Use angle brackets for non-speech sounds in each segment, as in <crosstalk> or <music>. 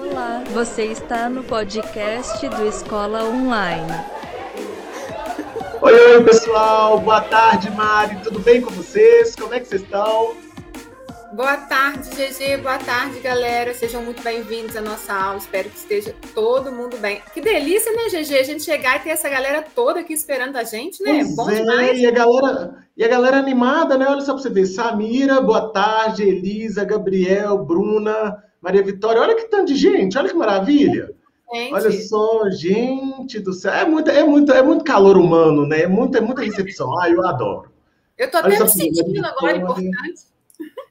Olá, você está no podcast do Escola Online. Oi, oi, pessoal. Boa tarde, Mari. Tudo bem com vocês? Como é que vocês estão? Boa tarde, GG. Boa tarde, galera. Sejam muito bem-vindos à nossa aula. Espero que esteja todo mundo bem. Que delícia, né, GG? A gente chegar e ter essa galera toda aqui esperando a gente, né? Pois Bom é, demais. E a, galera, e a galera animada, né? Olha só para você ver. Samira, boa tarde. Elisa, Gabriel, Bruna, Maria Vitória. Olha que tanto de gente. Olha que maravilha. Gente. Olha só, gente do céu. É muito, é muito, é muito calor humano, né? É muita, é muita recepção. Ah, eu adoro. Eu tô até me sentindo agora importante.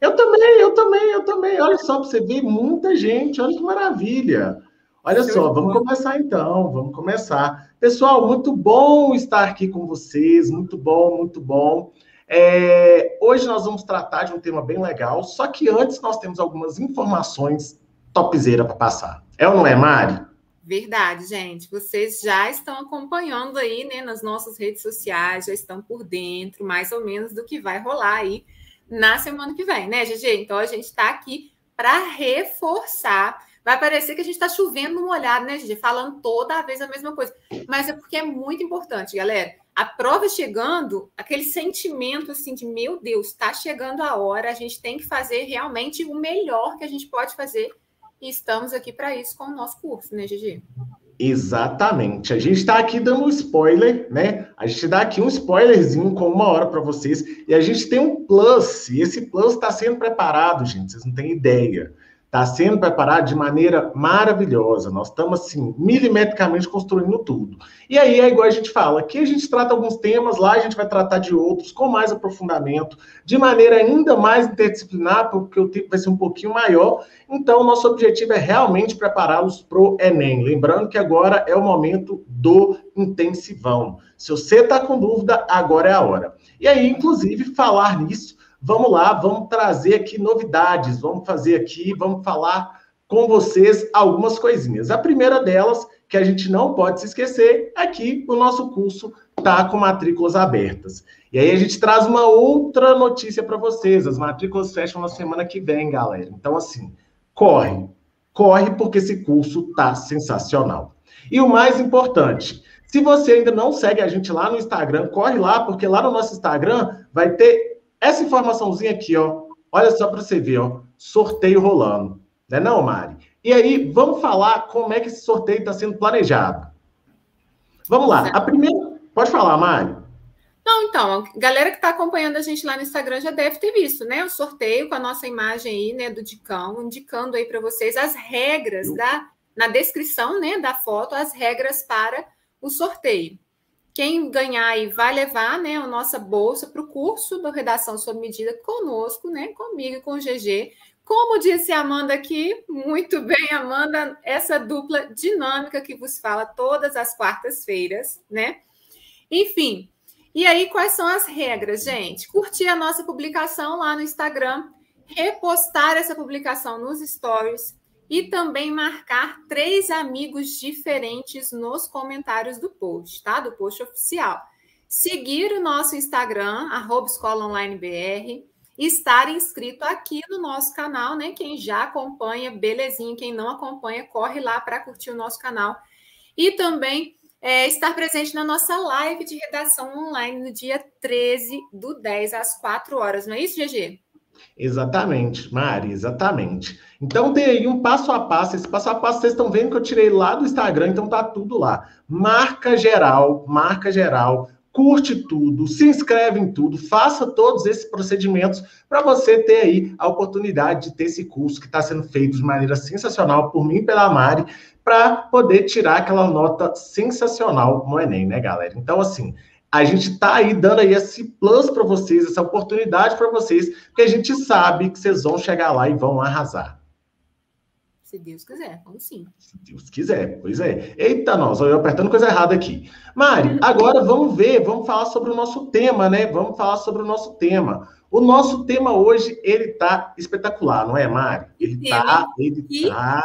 Eu também, eu também, eu também. Olha só, para você ver muita gente, olha que maravilha. Olha só, vamos começar então, vamos começar. Pessoal, muito bom estar aqui com vocês, muito bom, muito bom. É, hoje nós vamos tratar de um tema bem legal, só que antes nós temos algumas informações topzera para passar. É ou não é, Mari? Verdade, gente. Vocês já estão acompanhando aí, né, nas nossas redes sociais, já estão por dentro, mais ou menos, do que vai rolar aí na semana que vem, né, GG? Então a gente está aqui para reforçar. Vai parecer que a gente está chovendo no molhado, né, GG? Falando toda vez a mesma coisa. Mas é porque é muito importante, galera. A prova chegando, aquele sentimento assim de meu Deus, está chegando a hora, a gente tem que fazer realmente o melhor que a gente pode fazer. E estamos aqui para isso com o nosso curso, né, GG? Exatamente. A gente está aqui dando um spoiler, né? A gente dá aqui um spoilerzinho com uma hora para vocês. E a gente tem um plus. E esse plus está sendo preparado, gente. Vocês não têm ideia está sendo preparado de maneira maravilhosa. Nós estamos, assim, milimetricamente construindo tudo. E aí é igual a gente fala, aqui a gente trata alguns temas, lá a gente vai tratar de outros com mais aprofundamento, de maneira ainda mais interdisciplinar, porque o tempo vai ser um pouquinho maior. Então, nosso objetivo é realmente prepará-los para o Enem. Lembrando que agora é o momento do intensivão. Se você está com dúvida, agora é a hora. E aí, inclusive, falar nisso, Vamos lá, vamos trazer aqui novidades, vamos fazer aqui, vamos falar com vocês algumas coisinhas. A primeira delas, que a gente não pode se esquecer, é que o nosso curso está com matrículas abertas. E aí a gente traz uma outra notícia para vocês. As matrículas fecham na semana que vem, galera. Então, assim, corre, corre, porque esse curso tá sensacional. E o mais importante, se você ainda não segue a gente lá no Instagram, corre lá, porque lá no nosso Instagram vai ter essa informaçãozinha aqui, ó, olha só para você ver, ó, sorteio rolando, né não, Mari? E aí, vamos falar como é que esse sorteio está sendo planejado. Vamos lá. A primeira, pode falar, Mari. Não, então, a galera que está acompanhando a gente lá no Instagram já deve ter visto, né? O sorteio com a nossa imagem aí, né, do Dicão, indicando aí para vocês as regras da na descrição, né, da foto, as regras para o sorteio. Quem ganhar aí vai levar né, a nossa bolsa para o curso do Redação sob Medida conosco, né? Comigo e com o GG. Como disse a Amanda aqui, muito bem, Amanda, essa dupla dinâmica que vos fala todas as quartas-feiras, né? Enfim, e aí quais são as regras, gente? Curtir a nossa publicação lá no Instagram, repostar essa publicação nos stories, e também marcar três amigos diferentes nos comentários do post, tá? Do post oficial. Seguir o nosso Instagram, arroba Escola Online BR, estar inscrito aqui no nosso canal, né? Quem já acompanha, belezinha. Quem não acompanha, corre lá para curtir o nosso canal. E também é, estar presente na nossa live de redação online no dia 13 do 10 às 4 horas. Não é isso, GG? Exatamente, Mari, exatamente. Então tem aí um passo a passo. Esse passo a passo vocês estão vendo que eu tirei lá do Instagram, então tá tudo lá. Marca geral, marca geral, curte tudo, se inscreve em tudo, faça todos esses procedimentos para você ter aí a oportunidade de ter esse curso que está sendo feito de maneira sensacional por mim e pela Mari, para poder tirar aquela nota sensacional no Enem, né, galera? Então, assim, a gente está aí dando aí esse plus para vocês, essa oportunidade para vocês, porque a gente sabe que vocês vão chegar lá e vão arrasar. Se Deus quiser, vamos sim. Se Deus quiser, pois é. Eita, nós, eu apertando coisa errada aqui. Mari, agora vamos ver, vamos falar sobre o nosso tema, né? Vamos falar sobre o nosso tema. O nosso tema hoje, ele tá espetacular, não é, Mari? Ele tá, ele tá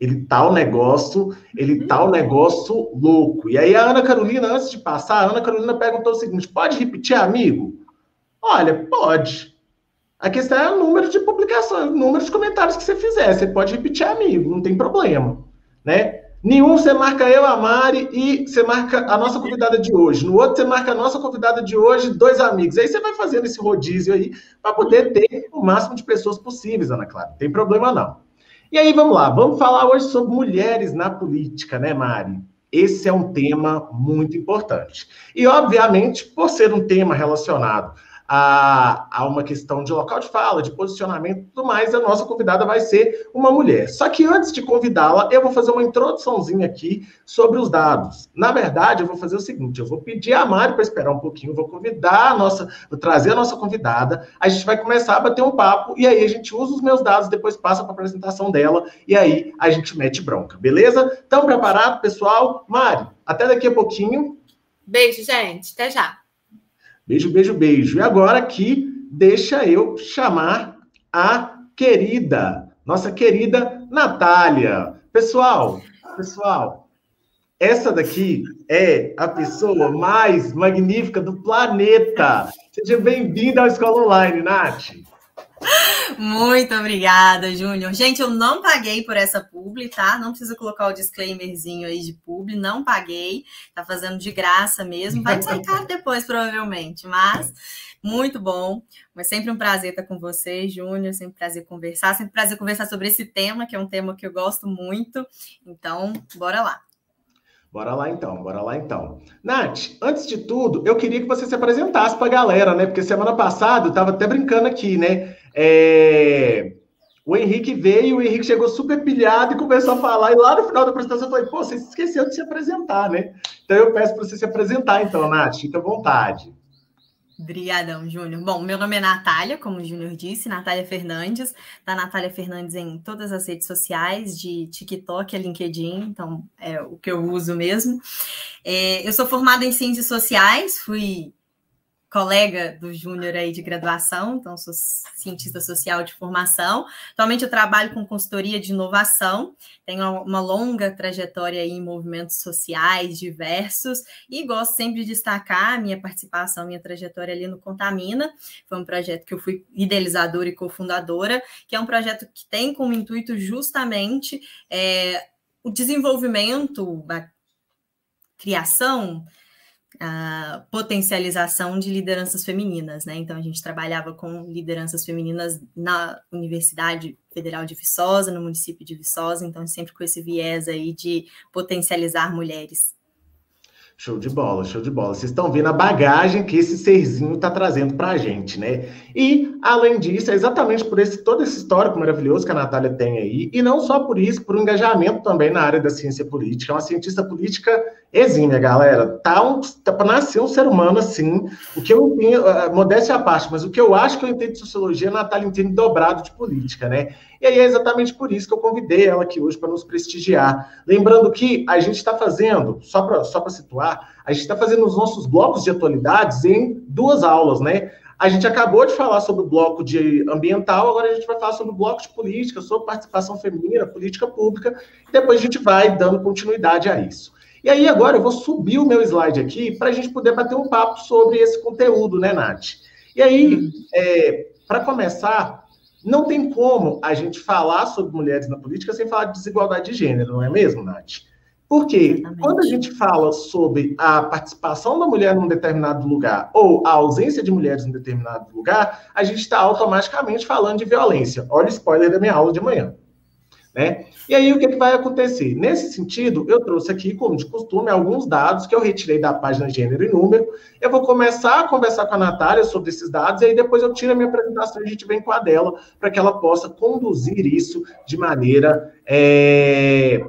ele tá o negócio, ele tá o negócio louco. E aí a Ana Carolina, antes de passar, a Ana Carolina perguntou o seguinte: pode repetir, amigo? Olha, pode. A questão é o número de publicações, o número de comentários que você fizer. Você pode repetir amigo, não tem problema, né? Nenhum você marca eu, a Mari, e você marca a nossa convidada de hoje. No outro, você marca a nossa convidada de hoje, dois amigos. Aí você vai fazendo esse rodízio aí para poder ter o máximo de pessoas possíveis, Ana Clara. Não tem problema, não. E aí, vamos lá. Vamos falar hoje sobre mulheres na política, né, Mari? Esse é um tema muito importante. E, obviamente, por ser um tema relacionado a, a uma questão de local de fala, de posicionamento e tudo mais, a nossa convidada vai ser uma mulher. Só que antes de convidá-la, eu vou fazer uma introduçãozinha aqui sobre os dados. Na verdade, eu vou fazer o seguinte: eu vou pedir a Mari para esperar um pouquinho, vou convidar a nossa, vou trazer a nossa convidada, a gente vai começar a bater um papo e aí a gente usa os meus dados, depois passa para a apresentação dela e aí a gente mete bronca, beleza? Estão preparados, pessoal? Mari, até daqui a pouquinho. Beijo, gente. Até já. Beijo, beijo, beijo. E agora aqui, deixa eu chamar a querida, nossa querida Natália. Pessoal, pessoal, essa daqui é a pessoa mais magnífica do planeta. Seja bem-vinda à Escola Online, Nath. Muito obrigada, Júnior. Gente, eu não paguei por essa publi, tá? Não precisa colocar o disclaimerzinho aí de publi, não paguei. Tá fazendo de graça mesmo. Vai ser caro depois, provavelmente, mas muito bom. Mas sempre um prazer estar com você, Júnior. Sempre prazer conversar, sempre prazer conversar sobre esse tema, que é um tema que eu gosto muito. Então, bora lá. Bora lá então, bora lá então. Nath, antes de tudo, eu queria que você se apresentasse para a galera, né? Porque semana passada eu estava até brincando aqui, né? É... O Henrique veio, o Henrique chegou super pilhado e começou a falar, e lá no final da apresentação eu falei, pô, você esqueceu de se apresentar, né? Então eu peço para você se apresentar, então, Nath, fica à vontade. Obrigadão, Júnior. Bom, meu nome é Natália, como o Júnior disse, Natália Fernandes. Tá Natália Fernandes em todas as redes sociais, de TikTok a LinkedIn, então é o que eu uso mesmo. É, eu sou formada em Ciências Sociais, fui colega do Júnior aí de graduação, então sou cientista social de formação. Atualmente eu trabalho com consultoria de inovação, tenho uma longa trajetória em movimentos sociais diversos e gosto sempre de destacar a minha participação, minha trajetória ali no Contamina. Foi um projeto que eu fui idealizadora e cofundadora, que é um projeto que tem como intuito justamente é, o desenvolvimento, a criação a potencialização de lideranças femininas, né? Então a gente trabalhava com lideranças femininas na Universidade Federal de Viçosa, no município de Viçosa, então sempre com esse viés aí de potencializar mulheres. Show de bola, show de bola. Vocês estão vendo a bagagem que esse serzinho está trazendo para a gente, né? E, além disso, é exatamente por esse todo esse histórico maravilhoso que a Natália tem aí, e não só por isso, por um engajamento também na área da ciência política. É uma cientista política exímia, galera. Tá, um, tá para nascer um ser humano assim. O que eu entendo, uh, modéstia à parte, mas o que eu acho que eu entendo de sociologia, a Natália entende dobrado de política, né? E aí é exatamente por isso que eu convidei ela aqui hoje para nos prestigiar. Lembrando que a gente está fazendo, só para só situar, a gente está fazendo os nossos blocos de atualidades em duas aulas, né? A gente acabou de falar sobre o bloco de ambiental, agora a gente vai falar sobre o bloco de política, sobre participação feminina, política pública, e depois a gente vai dando continuidade a isso. E aí agora eu vou subir o meu slide aqui para a gente poder bater um papo sobre esse conteúdo, né, Nath? E aí, é, para começar, não tem como a gente falar sobre mulheres na política sem falar de desigualdade de gênero, não é mesmo, Nath? Porque Exatamente. quando a gente fala sobre a participação da mulher num determinado lugar ou a ausência de mulheres em determinado lugar, a gente está automaticamente falando de violência. Olha o spoiler da minha aula de amanhã. Né? E aí, o que, que, vai acontecer? Nesse sentido, eu trouxe aqui, como de costume, alguns dados que eu retirei da página Gênero e Número. Eu vou começar a conversar com a Natália sobre esses dados, e aí depois eu tiro a minha apresentação e a gente vem com a dela, para que ela possa conduzir isso de maneira é,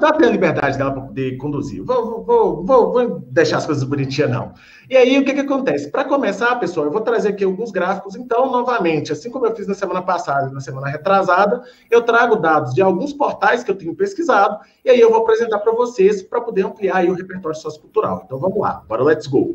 dá ter a liberdade dela para poder conduzir. Vou, vou, vou, vou, deixar as coisas bonitinhas, não. E aí, o que, que acontece? Para começar, pessoal, eu vou trazer aqui alguns gráficos. Então, novamente, assim como eu fiz na semana passada e na semana retrasada, eu trago dados de alguns portais que eu tenho pesquisado, e aí eu vou apresentar para vocês para poder ampliar o repertório sociocultural. Então, vamos lá, bora, let's go.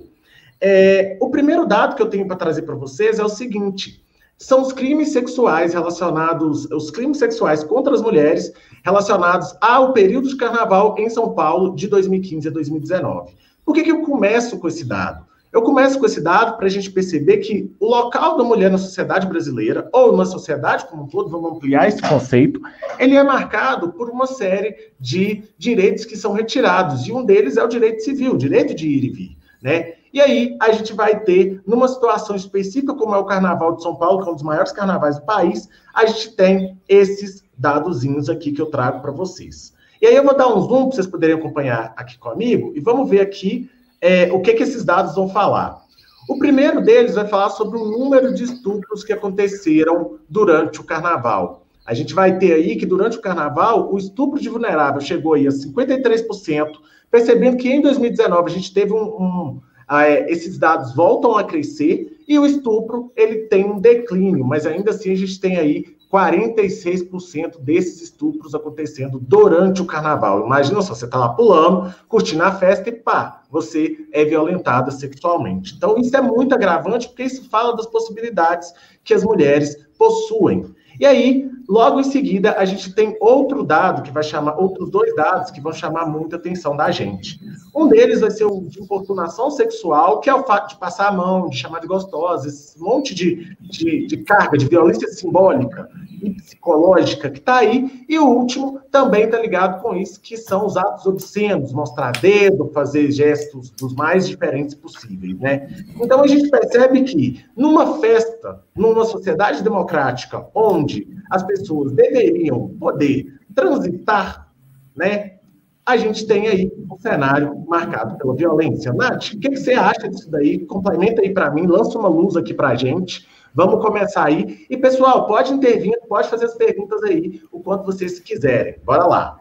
É, o primeiro dado que eu tenho para trazer para vocês é o seguinte são os crimes sexuais relacionados, os crimes sexuais contra as mulheres relacionados ao período de carnaval em São Paulo de 2015 a 2019. Por que, que eu começo com esse dado? Eu começo com esse dado para a gente perceber que o local da mulher na sociedade brasileira, ou na sociedade como um todo, vamos ampliar esse conceito, ele é marcado por uma série de direitos que são retirados, e um deles é o direito civil, o direito de ir e vir. Né? E aí a gente vai ter, numa situação específica, como é o Carnaval de São Paulo, que é um dos maiores carnavais do país, a gente tem esses dadozinhos aqui que eu trago para vocês. E aí eu vou dar um zoom para vocês poderem acompanhar aqui comigo, e vamos ver aqui é, o que, que esses dados vão falar. O primeiro deles vai falar sobre o número de estupros que aconteceram durante o carnaval. A gente vai ter aí que durante o carnaval o estupro de vulnerável chegou aí a 53%, percebendo que em 2019 a gente teve um, um esses dados voltam a crescer e o estupro ele tem um declínio, mas ainda assim a gente tem aí 46% desses estupros acontecendo durante o carnaval. Imagina só, você está lá pulando, curtindo a festa e pá, você é violentada sexualmente. Então, isso é muito agravante, porque isso fala das possibilidades que as mulheres possuem. E aí, logo em seguida, a gente tem outro dado que vai chamar, outros dois dados que vão chamar muita atenção da gente. Um deles vai ser o de importunação sexual, que é o fato de passar a mão, de chamar de gostosa, esse monte de, de, de carga, de violência simbólica e psicológica que está aí. E o último também está ligado com isso, que são os atos obscenos, mostrar dedo, fazer gestos dos mais diferentes possíveis, né? Então a gente percebe que numa festa, numa sociedade democrática, onde as pessoas deveriam poder transitar, né? A gente tem aí um cenário marcado pela violência. Nath, o que você acha disso daí? Complementa aí para mim, lança uma luz aqui para a gente. Vamos começar aí. E, pessoal, pode intervir, pode fazer as perguntas aí, o quanto vocês quiserem. Bora lá.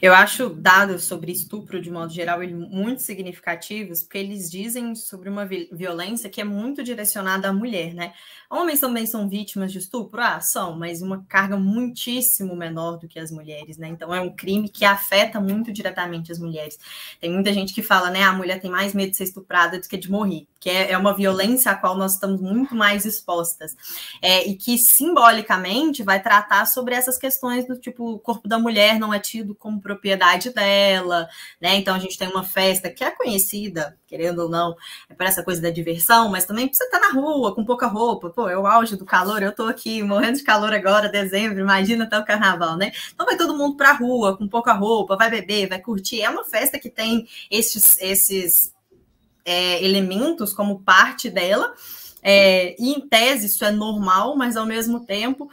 Eu acho dados sobre estupro, de modo geral, muito significativos, porque eles dizem sobre uma violência que é muito direcionada à mulher, né? Homens também são vítimas de estupro? Ah, são, mas uma carga muitíssimo menor do que as mulheres, né? Então é um crime que afeta muito diretamente as mulheres. Tem muita gente que fala, né? A mulher tem mais medo de ser estuprada do que de morrer, que é, é uma violência à qual nós estamos muito mais expostas. É, e que simbolicamente vai tratar sobre essas questões do tipo, o corpo da mulher não é tido como propriedade dela, né? Então a gente tem uma festa que é conhecida, querendo ou não, é para essa coisa da diversão, mas também precisa estar na rua, com pouca roupa, pô, é o auge do calor, eu tô aqui morrendo de calor agora, dezembro, imagina até o carnaval, né? Então vai todo mundo pra rua, com pouca roupa, vai beber, vai curtir. É uma festa que tem esses, esses é, elementos como parte dela. É, e em tese isso é normal, mas ao mesmo tempo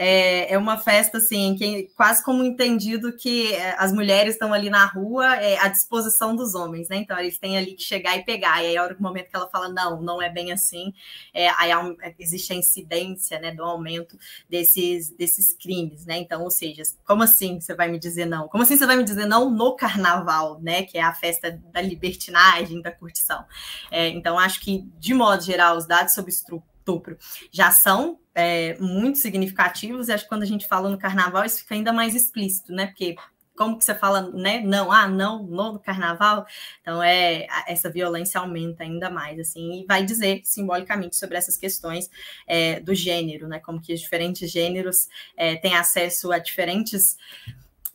é, é uma festa assim, que quase como entendido que é, as mulheres estão ali na rua é, à disposição dos homens, né? Então eles têm ali que chegar e pegar. E aí, a hora, momento que ela fala, não, não é bem assim, é, aí um, existe a incidência né, do aumento desses, desses crimes, né? Então, ou seja, como assim você vai me dizer não? Como assim você vai me dizer não no carnaval, né? Que é a festa da libertinagem, da curtição. É, então, acho que, de modo geral, os dados sobre estupro já são é, muito significativos, e acho que quando a gente fala no carnaval, isso fica ainda mais explícito, né? Porque como que você fala, né? Não, ah, não, não no carnaval. Então, é, essa violência aumenta ainda mais, assim, e vai dizer simbolicamente sobre essas questões é, do gênero, né? Como que os diferentes gêneros é, têm acesso a diferentes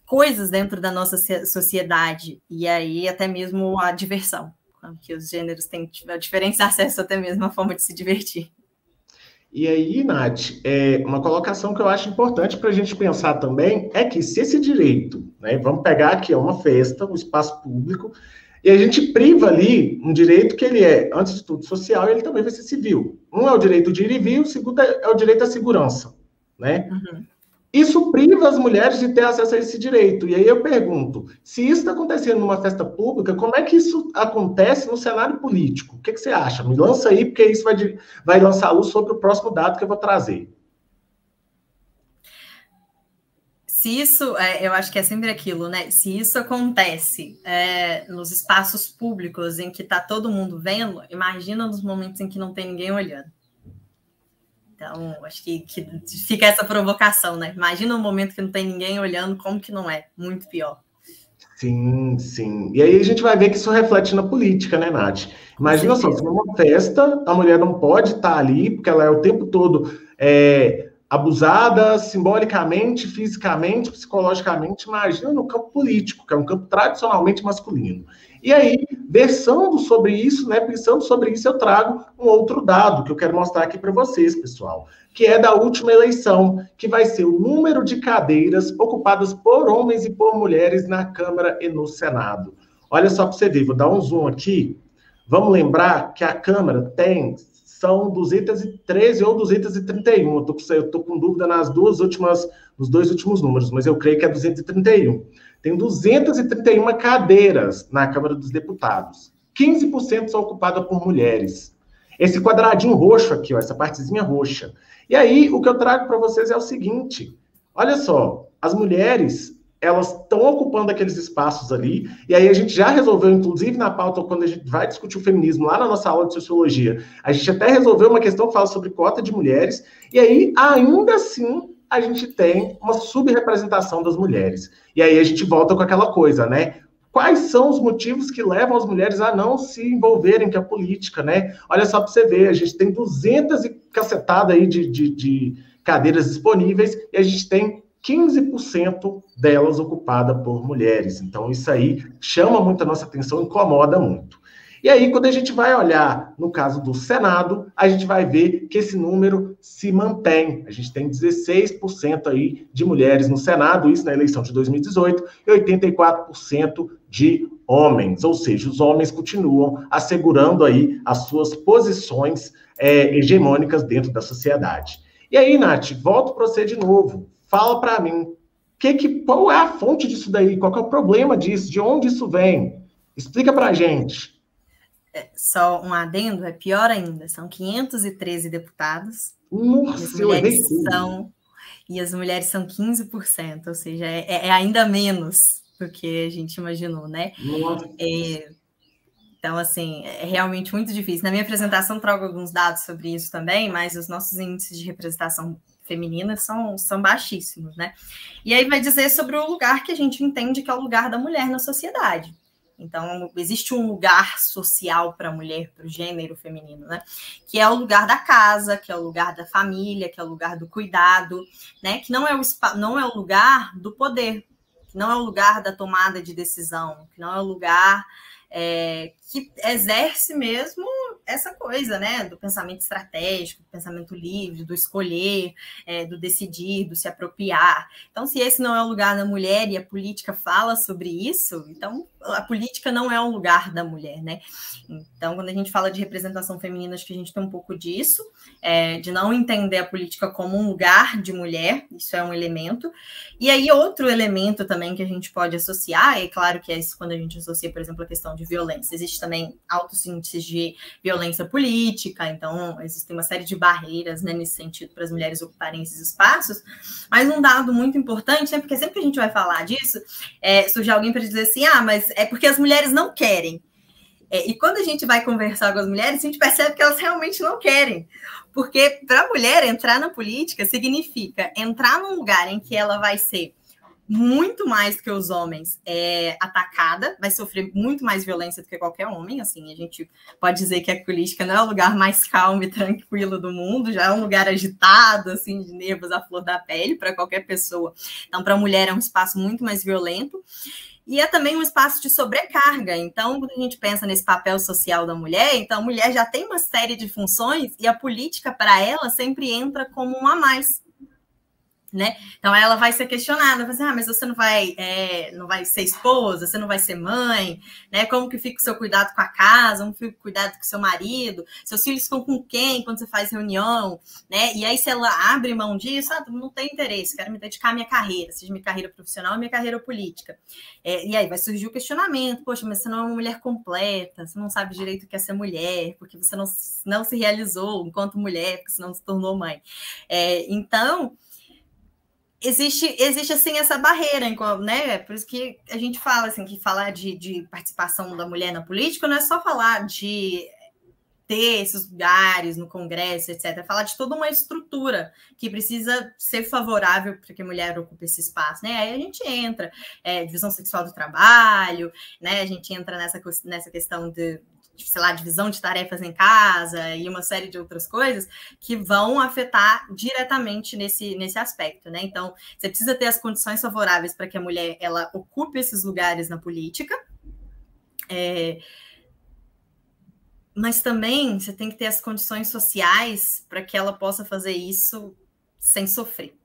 coisas dentro da nossa sociedade, e aí até mesmo a diversão, que os gêneros têm diferentes <laughs> acessos até mesmo à forma de se divertir. E aí, Nath, é, uma colocação que eu acho importante para a gente pensar também é que se esse direito, né, vamos pegar aqui, é uma festa, um espaço público, e a gente priva ali um direito que ele é, antes de tudo, social, e ele também vai ser civil. Um é o direito de ir e vir, o segundo é o direito à segurança, né? Uhum. Isso priva as mulheres de ter acesso a esse direito. E aí eu pergunto: se isso está acontecendo numa festa pública, como é que isso acontece no cenário político? O que, que você acha? Me lança aí, porque isso vai, vai lançar luz sobre o próximo dado que eu vou trazer. Se isso, é, eu acho que é sempre aquilo, né? Se isso acontece é, nos espaços públicos em que está todo mundo vendo, imagina nos momentos em que não tem ninguém olhando. Então, acho que, que fica essa provocação, né? Imagina um momento que não tem ninguém olhando, como que não é? Muito pior. Sim, sim. E aí a gente vai ver que isso reflete na política, né, Nath? Imagina só, se numa festa, a mulher não pode estar ali, porque ela é o tempo todo é, abusada simbolicamente, fisicamente, psicologicamente. Imagina no campo político, que é um campo tradicionalmente masculino. E aí, versando sobre isso, né, pensando sobre isso, eu trago um outro dado que eu quero mostrar aqui para vocês, pessoal, que é da última eleição, que vai ser o número de cadeiras ocupadas por homens e por mulheres na Câmara e no Senado. Olha só para você ver, vou dar um zoom aqui. Vamos lembrar que a Câmara tem são 213 ou 231. Eu tô, tô com dúvida nas duas últimas, nos dois últimos números, mas eu creio que é 231. Tem 231 cadeiras na Câmara dos Deputados. 15% são ocupadas por mulheres. Esse quadradinho roxo aqui, ó, essa partezinha roxa. E aí, o que eu trago para vocês é o seguinte: olha só, as mulheres elas estão ocupando aqueles espaços ali, e aí a gente já resolveu, inclusive na pauta, quando a gente vai discutir o feminismo lá na nossa aula de sociologia, a gente até resolveu uma questão que fala sobre cota de mulheres, e aí ainda assim a gente tem uma subrepresentação das mulheres. E aí a gente volta com aquela coisa, né? Quais são os motivos que levam as mulheres a não se envolverem com a política, né? Olha só para você ver, a gente tem 200 e cacetada aí de, de, de cadeiras disponíveis e a gente tem 15% delas ocupada por mulheres. Então, isso aí chama muito a nossa atenção, incomoda muito. E aí, quando a gente vai olhar no caso do Senado, a gente vai ver que esse número se mantém. A gente tem 16% aí de mulheres no Senado, isso na eleição de 2018, e 84% de homens, ou seja, os homens continuam assegurando aí as suas posições é, hegemônicas dentro da sociedade. E aí, Nath, volto para você de novo. Fala para mim, que, que, qual é a fonte disso daí? Qual é o problema disso? De onde isso vem? Explica para a gente. É, só um adendo, é pior ainda, são 513 deputados. Nossa, e as mulheres são e as mulheres são 15%, ou seja, é, é, ainda menos do que a gente imaginou, né? É, então, assim, é realmente muito difícil. Na minha apresentação trago alguns dados sobre isso também, mas os nossos índices de representação feminina são, são baixíssimos, né? E aí vai dizer sobre o lugar que a gente entende que é o lugar da mulher na sociedade. Então, existe um lugar social para a mulher, para o gênero feminino, né? Que é o lugar da casa, que é o lugar da família, que é o lugar do cuidado, né? Que não é o, não é o lugar do poder, que não é o lugar da tomada de decisão, que não é o lugar é, que exerce mesmo essa coisa, né, do pensamento estratégico, do pensamento livre, do escolher, é, do decidir, do se apropriar. Então, se esse não é o lugar da mulher e a política fala sobre isso, então a política não é um lugar da mulher, né? Então, quando a gente fala de representação feminina, acho que a gente tem um pouco disso, é, de não entender a política como um lugar de mulher, isso é um elemento. E aí, outro elemento também que a gente pode associar, é claro que é isso quando a gente associa, por exemplo, a questão de violência. Existe também altos índices de violência política, então existem uma série de barreiras né, nesse sentido para as mulheres ocuparem esses espaços. Mas um dado muito importante, né, porque sempre que a gente vai falar disso, é, surge alguém para dizer assim: ah, mas é porque as mulheres não querem. É, e quando a gente vai conversar com as mulheres, a gente percebe que elas realmente não querem. Porque para a mulher entrar na política significa entrar num lugar em que ela vai ser muito mais do que os homens é atacada, vai sofrer muito mais violência do que qualquer homem. Assim, a gente pode dizer que a política não é o lugar mais calmo e tranquilo do mundo, já é um lugar agitado, assim, de nervos à flor da pele para qualquer pessoa. Então, para a mulher é um espaço muito mais violento. E é também um espaço de sobrecarga. Então, quando a gente pensa nesse papel social da mulher, então a mulher já tem uma série de funções e a política para ela sempre entra como um a mais né? Então ela vai ser questionada, vai dizer, ah, mas você não vai, é, não vai ser esposa, você não vai ser mãe, né? Como que fica o seu cuidado com a casa, como fica o cuidado com o seu marido, seus filhos ficam com quem quando você faz reunião, né? E aí se ela abre mão disso, ah, não tem interesse, quero me dedicar à minha carreira, seja minha carreira profissional minha carreira política. É, e aí vai surgir o questionamento, poxa, mas você não é uma mulher completa, você não sabe direito o que é ser mulher, porque você não, não se realizou enquanto mulher, porque você não se tornou mãe. É, então existe, existe assim essa barreira, né? Por isso que a gente fala assim, que falar de, de participação da mulher na política não é só falar de ter esses lugares no Congresso, etc. É falar de toda uma estrutura que precisa ser favorável para que a mulher ocupe esse espaço, né? Aí a gente entra, é, divisão sexual do trabalho, né? A gente entra nessa, nessa questão de, sei lá, divisão de tarefas em casa e uma série de outras coisas que vão afetar diretamente nesse, nesse aspecto, né? Então, você precisa ter as condições favoráveis para que a mulher ela ocupe esses lugares na política, É, mas também você tem que ter as condições sociais para que ela possa fazer isso sem sofrer.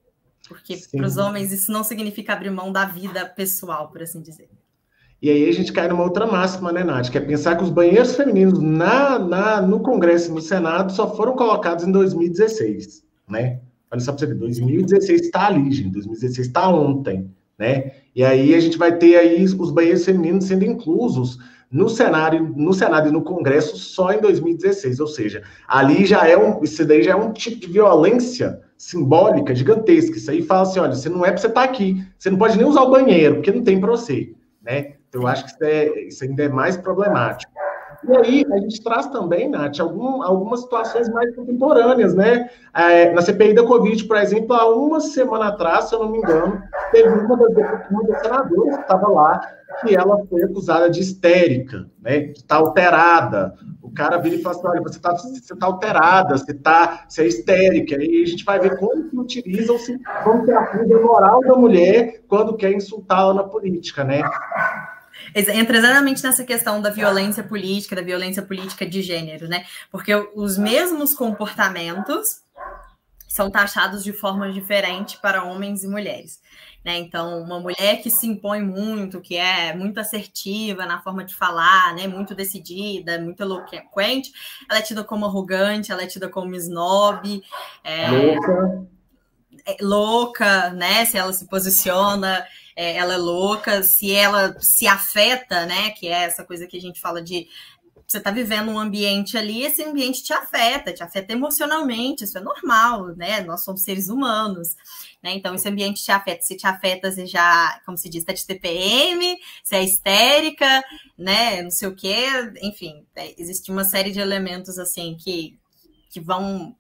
Porque para os homens isso não significa abrir mão da vida pessoal, por assim dizer. E aí a gente cai numa outra máxima, né, Nath? Que é pensar que os banheiros femininos na, na, no Congresso e no Senado só foram colocados em 2016, né? Olha só para você ver, 2016 está ali, gente. 2016 está ontem, né? E aí a gente vai ter aí os banheiros femininos sendo inclusos no cenário, no Senado e no Congresso só em 2016, ou seja, ali já é um, isso daí já é um tipo de violência simbólica gigantesca. Isso aí fala assim, olha, você não é para você estar tá aqui, você não pode nem usar o banheiro, porque não tem para você, né? Eu acho que isso, é, isso ainda é mais problemático. E aí, a gente traz também, Nath, algum, algumas situações mais contemporâneas, né? É, na CPI da Covid, por exemplo, há uma semana atrás, se eu não me engano, teve uma das, uma das senadoras que estava lá, que ela foi acusada de histérica, né? De estar tá alterada. O cara vira e fala assim: olha, você está você tá alterada, você, tá, você é histérica. E a gente vai ver como que utilizam-se, como que acusa a moral da mulher quando quer insultá-la na política, né? Entra exatamente nessa questão da violência política, da violência política de gênero, né? Porque os mesmos comportamentos são taxados de forma diferente para homens e mulheres. Né? Então, uma mulher que se impõe muito, que é muito assertiva na forma de falar, né? muito decidida, muito eloquente, ela é tida como arrogante, ela é tida como snob. É... Louca. É, louca, né? Se ela se posiciona é, ela é louca, se ela se afeta, né? Que é essa coisa que a gente fala de você está vivendo um ambiente ali, esse ambiente te afeta, te afeta emocionalmente, isso é normal, né? Nós somos seres humanos, né? Então, esse ambiente te afeta, se te afeta, você já, como se diz, está de TPM, se é histérica, né? Não sei o quê, enfim, é, existe uma série de elementos assim que, que vão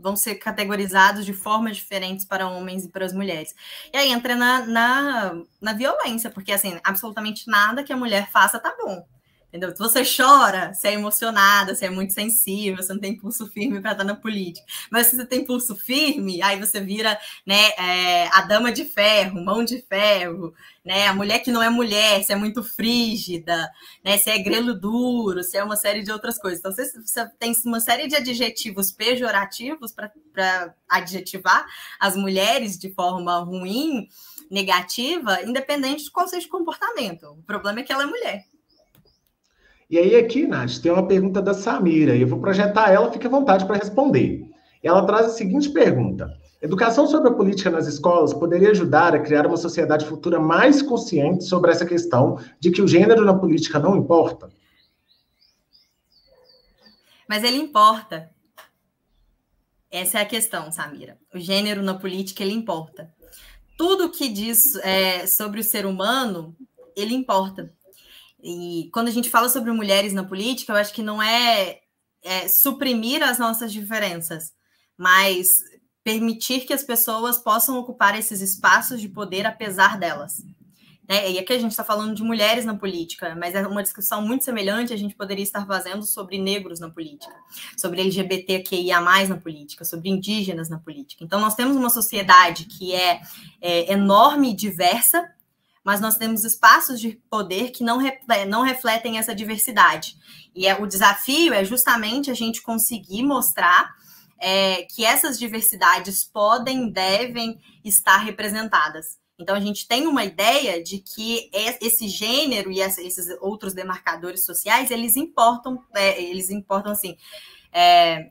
vão ser categorizados de formas diferentes para homens e para as mulheres. E aí entra na, na, na violência, porque assim, absolutamente nada que a mulher faça tá bom. Entendeu? Você chora, você é emocionada, você é muito sensível, você não tem pulso firme para estar na política. Mas se você tem pulso firme, aí você vira né, é, a dama de ferro, mão de ferro, né? A mulher que não é mulher, você é muito frígida, né? Você é grelo duro, você é uma série de outras coisas. Então, você, você tem uma série de adjetivos pejorativos para adjetivar as mulheres de forma ruim, negativa, independente de qual seja o comportamento. O problema é que ela é mulher. E aí, aqui, Nath, tem uma pergunta da Samira, e eu vou projetar ela, fique à vontade para responder. Ela traz a seguinte pergunta: Educação sobre a política nas escolas poderia ajudar a criar uma sociedade futura mais consciente sobre essa questão de que o gênero na política não importa? Mas ele importa. Essa é a questão, Samira. O gênero na política, ele importa. Tudo que diz é, sobre o ser humano, ele importa. E quando a gente fala sobre mulheres na política, eu acho que não é, é suprimir as nossas diferenças, mas permitir que as pessoas possam ocupar esses espaços de poder apesar delas. Né? E aqui a gente está falando de mulheres na política, mas é uma discussão muito semelhante a gente poderia estar fazendo sobre negros na política, sobre LGBTQIA+, na política, sobre indígenas na política. Então, nós temos uma sociedade que é, é enorme e diversa, mas nós temos espaços de poder que não, não refletem essa diversidade. E é, o desafio é justamente a gente conseguir mostrar é, que essas diversidades podem, devem estar representadas. Então, a gente tem uma ideia de que esse gênero e esses outros demarcadores sociais, eles importam, é, eles importam assim, é,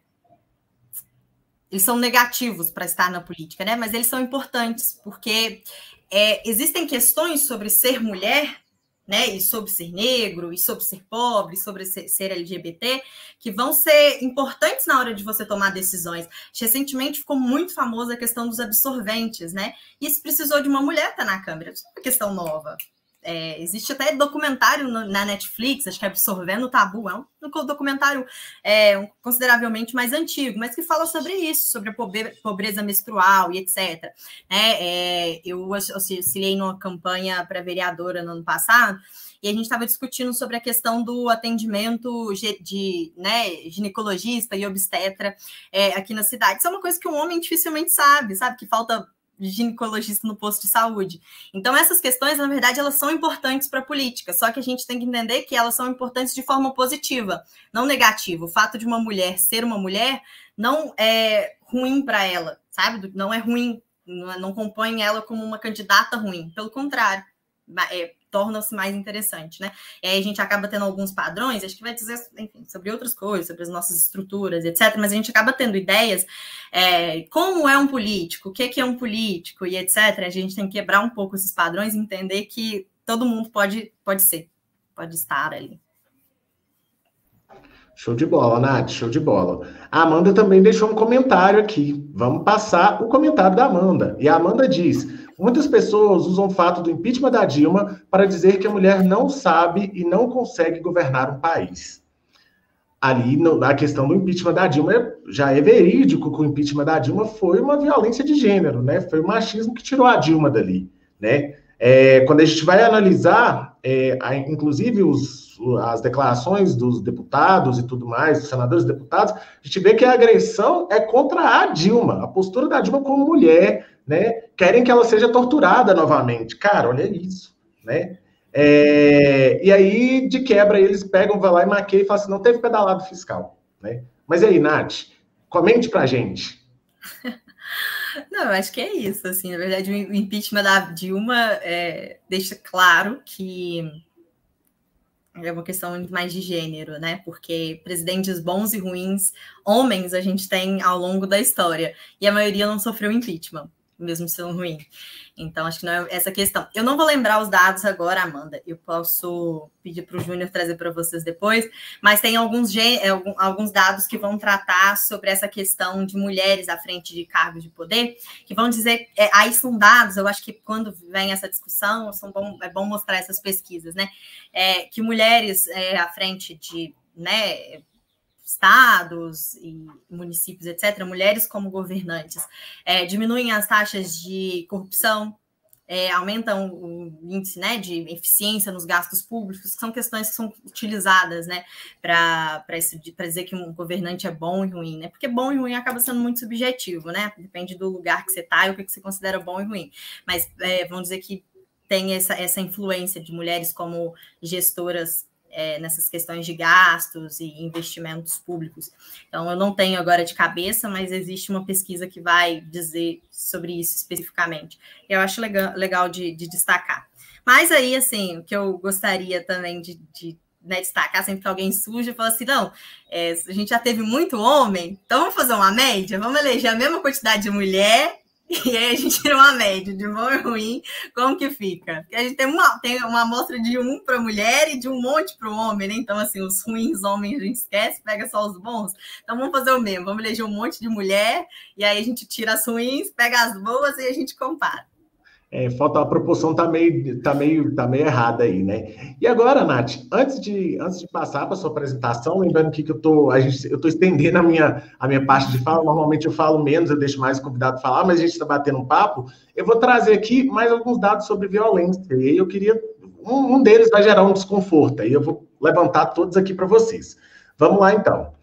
eles são negativos para estar na política, né? Mas eles são importantes, porque é, existem questões sobre ser mulher, né, e sobre ser negro, e sobre ser pobre, sobre ser, LGBT, que vão ser importantes na hora de você tomar decisões. Recentemente ficou muito famosa a questão dos absorventes, né? E isso precisou de uma mulher estar tá na Câmara. Isso é uma questão nova. É, existe até documentário no, na Netflix, acho que é Absorvendo o Tabu, é um, um documentário é, um, consideravelmente mais antigo, mas que fala sobre isso, sobre a pobreza menstrual e etc. É, é, eu auxiliei numa campanha para vereadora no ano passado, e a gente estava discutindo sobre a questão do atendimento de né, ginecologista e obstetra é, aqui na cidade. Isso é uma coisa que um homem dificilmente sabe, sabe? Que falta ginecologista no posto de saúde. Então, essas questões, na verdade, elas são importantes para a política, só que a gente tem que entender que elas são importantes de forma positiva, não negativa. O fato de uma mulher ser uma mulher não é ruim para ela, sabe? Não é ruim, não, não compõe ela como uma candidata ruim, pelo contrário. É, torna-se mais interessante, né? E aí a gente acaba tendo alguns padrões, acho que vai dizer, enfim, sobre outras coisas, sobre as nossas estruturas, etc. Mas a gente acaba tendo ideias, é, como é um político, o que, que é um político e etc. A gente tem que quebrar um pouco esses padrões e entender que todo mundo pode, pode ser, pode estar ali. Show de bola, Nath, show de bola. A Amanda também deixou um comentário aqui. Vamos passar o comentário da Amanda. E a Amanda diz: Muitas pessoas usam o fato do impeachment da Dilma para dizer que a mulher não sabe e não consegue governar um país. Ali, na questão do impeachment da Dilma, já é verídico que o impeachment da Dilma foi uma violência de gênero, né? Foi o machismo que tirou a Dilma dali, né? É, quando a gente vai analisar, é, a, inclusive os, as declarações dos deputados e tudo mais, dos senadores e deputados, a gente vê que a agressão é contra a Dilma, a postura da Dilma como mulher, né? Querem que ela seja torturada novamente. Cara, olha isso, né? É, e aí, de quebra, eles pegam, vai lá e maqueiam e falam assim, não teve pedalado fiscal, né? Mas aí, Nath, comente pra gente. <laughs> Não, eu acho que é isso, assim, na verdade, o impeachment da Dilma é, deixa claro que é uma questão mais de gênero, né? Porque presidentes bons e ruins, homens, a gente tem ao longo da história, e a maioria não sofreu impeachment mesmo sendo ruim. Então, acho que não é essa questão. Eu não vou lembrar os dados agora, Amanda. Eu posso pedir para o Júnior trazer para vocês depois, mas tem alguns, é, alguns dados que vão tratar sobre essa questão de mulheres à frente de cargos de poder, que vão dizer. É, aí são dados, eu acho que quando vem essa discussão, são bom, é bom mostrar essas pesquisas, né? É, que mulheres é, à frente de né, estados e municípios, etc., mulheres como governantes, é, diminuem as taxas de corrupção, é, aumentam o índice né, de eficiência nos gastos públicos, são questões que são utilizadas né, para dizer que um governante é bom e ruim, né? Porque bom e ruim acaba sendo muito subjetivo, né? Depende do lugar que você está e o que você considera bom e ruim. Mas é, vamos dizer que tem essa, essa influência de mulheres como gestoras é, nessas questões de gastos e investimentos públicos. Então, eu não tenho agora de cabeça, mas existe uma pesquisa que vai dizer sobre isso especificamente. Eu acho legal, legal de, de destacar. Mas aí, assim, o que eu gostaria também de, de né, destacar sempre que alguém surge e fala assim: não, é, a gente já teve muito homem, então vamos fazer uma média, vamos eleger a mesma quantidade de mulher <laughs> E aí a gente tira uma média de bom e ruim, como que fica? Porque a gente tem uma, tem uma amostra de um para mulher e de um monte para o homem, né? Então, assim, os ruins homens a gente esquece, pega só os bons. Então, vamos fazer o mesmo, vamos eleger um monte de mulher, e aí a gente tira as ruins, pega as boas e a gente compara. É, falta a proporção tá meio, tá meio, tá meio errada aí, né? E agora, Nath, antes de, antes de passar para sua apresentação, lembrando que, que eu a gente, eu estendendo a minha, a minha parte de fala. Normalmente eu falo menos, eu deixo mais o convidado falar, mas a gente está batendo um papo. Eu vou trazer aqui mais alguns dados sobre violência. E aí eu queria, um, um deles vai gerar um desconforto. Aí eu vou levantar todos aqui para vocês. Vamos lá, então.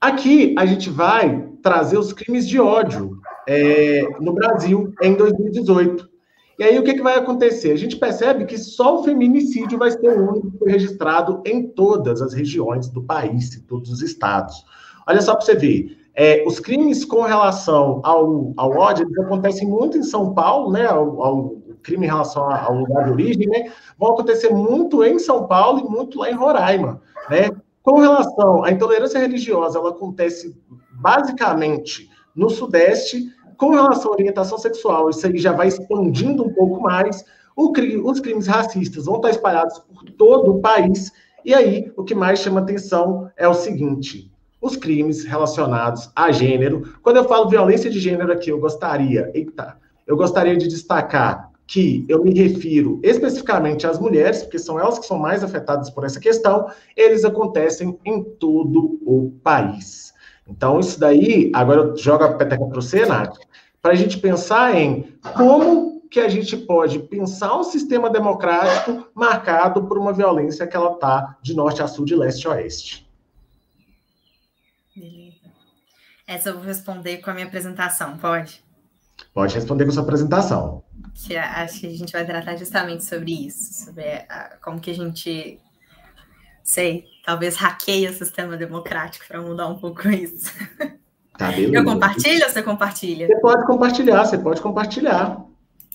Aqui a gente vai trazer os crimes de ódio é, no Brasil em 2018. E aí o que, que vai acontecer? A gente percebe que só o feminicídio vai ser o único registrado em todas as regiões do país, em todos os estados. Olha só para você ver. É, os crimes com relação ao, ao ódio acontecem muito em São Paulo, né? Ao, ao crime em relação ao lugar de origem, né? Vão acontecer muito em São Paulo e muito lá em Roraima, né? Com relação à intolerância religiosa, ela acontece basicamente no Sudeste, com relação à orientação sexual, isso aí já vai expandindo um pouco mais. os crimes racistas vão estar espalhados por todo o país. E aí, o que mais chama atenção é o seguinte: os crimes relacionados a gênero. Quando eu falo violência de gênero aqui, eu gostaria, eita, eu gostaria de destacar que eu me refiro especificamente às mulheres, porque são elas que são mais afetadas por essa questão, eles acontecem em todo o país. Então, isso daí, agora eu jogo a peteca para você, Nath, para a gente pensar em como que a gente pode pensar um sistema democrático marcado por uma violência que ela está de norte a sul, de leste a oeste. Beleza. Essa eu vou responder com a minha apresentação, pode? Pode responder com sua apresentação. Que acho que a gente vai tratar justamente sobre isso, sobre a, como que a gente, sei, talvez hackeia o sistema democrático para mudar um pouco <laughs> isso. Tá, Eu compartilho ou você compartilha? Você pode compartilhar, você pode compartilhar.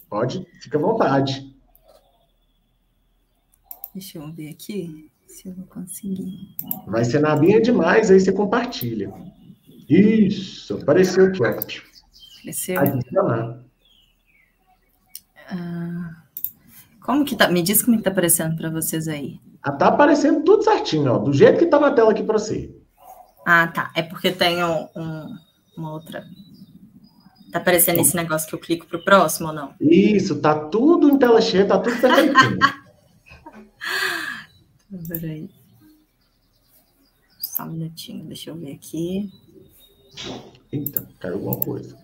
Pode, fica à vontade. Deixa eu ver aqui se eu vou conseguir. Vai ser na minha demais, aí você compartilha. Isso, apareceu aqui, ó. Apareceu. Adicionar. Ah, como que tá? Me diz como que tá aparecendo para vocês aí. Ah, tá aparecendo tudo certinho, ó, do jeito que tá na tela aqui para você. Ah, tá. É porque tem um, um, uma outra. Tá aparecendo esse negócio que eu clico pro próximo ou não? Isso, tá tudo em tela cheia, tá tudo perfeitinho. <laughs> Peraí. Só um minutinho, deixa eu ver aqui. Eita, caiu alguma coisa.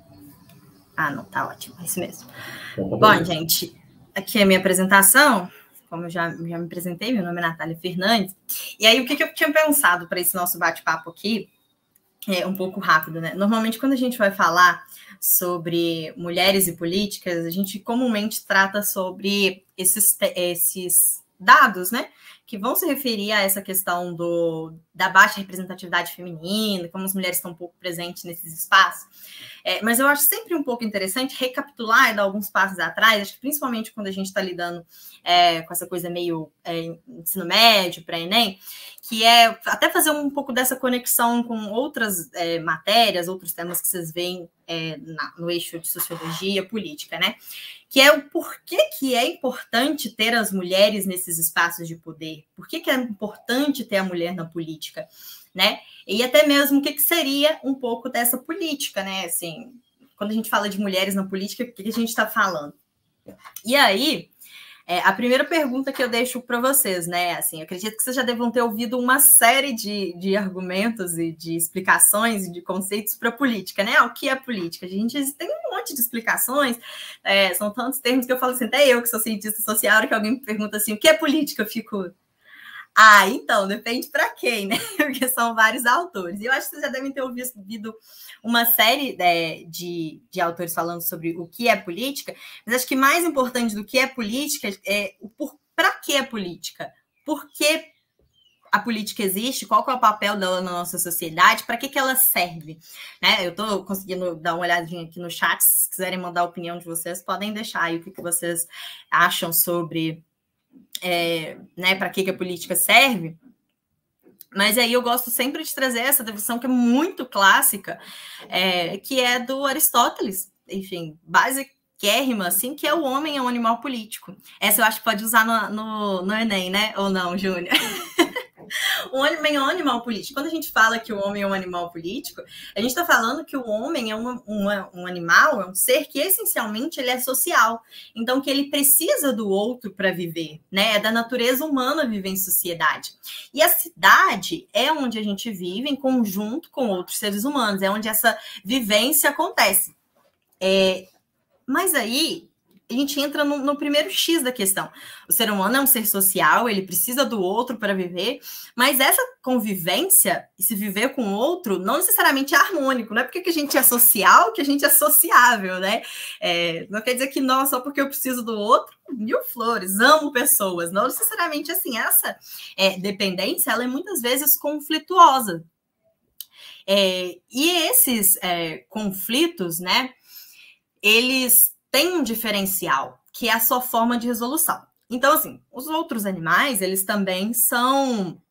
Ah, não, tá ótimo, é isso mesmo. Então, tá bom, gente, aqui é a minha apresentação. Como eu já, já me apresentei, meu nome é Natália Fernandes. E aí, o que, que eu tinha pensado para esse nosso bate-papo aqui? É um pouco rápido, né? Normalmente, quando a gente vai falar sobre mulheres e políticas, a gente comumente trata sobre esses, esses dados, né? que vão se referir a essa questão do, da baixa representatividade feminina, como as mulheres estão pouco presentes nesses espaços. É, mas eu acho sempre um pouco interessante recapitular e dar alguns passos atrás, acho que principalmente quando a gente está lidando é, com essa coisa meio é, ensino médio, para Enem, que é até fazer um pouco dessa conexão com outras é, matérias, outros temas que vocês veem é, na, no eixo de sociologia política, né? que é o porquê que é importante ter as mulheres nesses espaços de poder, por que, que é importante ter a mulher na política, né? E até mesmo o que, que seria um pouco dessa política, né? Assim, quando a gente fala de mulheres na política, o que, que a gente está falando? E aí, é, a primeira pergunta que eu deixo para vocês, né? Assim, acredito que vocês já devam ter ouvido uma série de, de argumentos e de explicações e de conceitos para política, né? O que é política? A gente tem um monte de explicações, é, são tantos termos que eu falo assim, até eu que sou cientista social, que alguém me pergunta assim, o que é política? Eu fico, ah, então, depende para quem, né? <laughs> Porque são vários autores. Eu acho que vocês já devem ter ouvido uma série é, de, de autores falando sobre o que é política, mas acho que mais importante do que é política é o para que é política? Por que a política existe, qual é o papel dela na nossa sociedade, para que, que ela serve. Né? Eu estou conseguindo dar uma olhadinha aqui no chat, se quiserem mandar a opinião de vocês, podem deixar aí o que, que vocês acham sobre é, né, para que, que a política serve. Mas aí eu gosto sempre de trazer essa definição que é muito clássica, é, que é do Aristóteles, enfim, basicérrima, assim, que é o homem é um animal político. Essa eu acho que pode usar no, no, no Enem, né? Ou não, Júnior? <laughs> <laughs> o homem é um animal político. Quando a gente fala que o homem é um animal político, a gente está falando que o homem é um, um, um, animal, é um ser que essencialmente ele é social. Então, que ele precisa do outro para viver, né? É da natureza humana viver em sociedade. E a cidade é onde a gente vive em conjunto com outros seres humanos, é onde essa vivência acontece. É, mas aí a gente entra no, no, primeiro X da questão. O ser humano é um ser social, ele precisa do outro para viver, mas essa convivência, se viver com o outro, não necessariamente é harmônico, não é porque a gente é social que a gente é sociável, né? É, não quer dizer que, não, só porque eu preciso do outro, mil flores, amo pessoas, não necessariamente assim. Essa é, dependência, ela é muitas vezes conflituosa. É, e esses é, conflitos, né, eles tem um diferencial, que é a sua forma de resolução. Então, assim, os outros animais, eles também são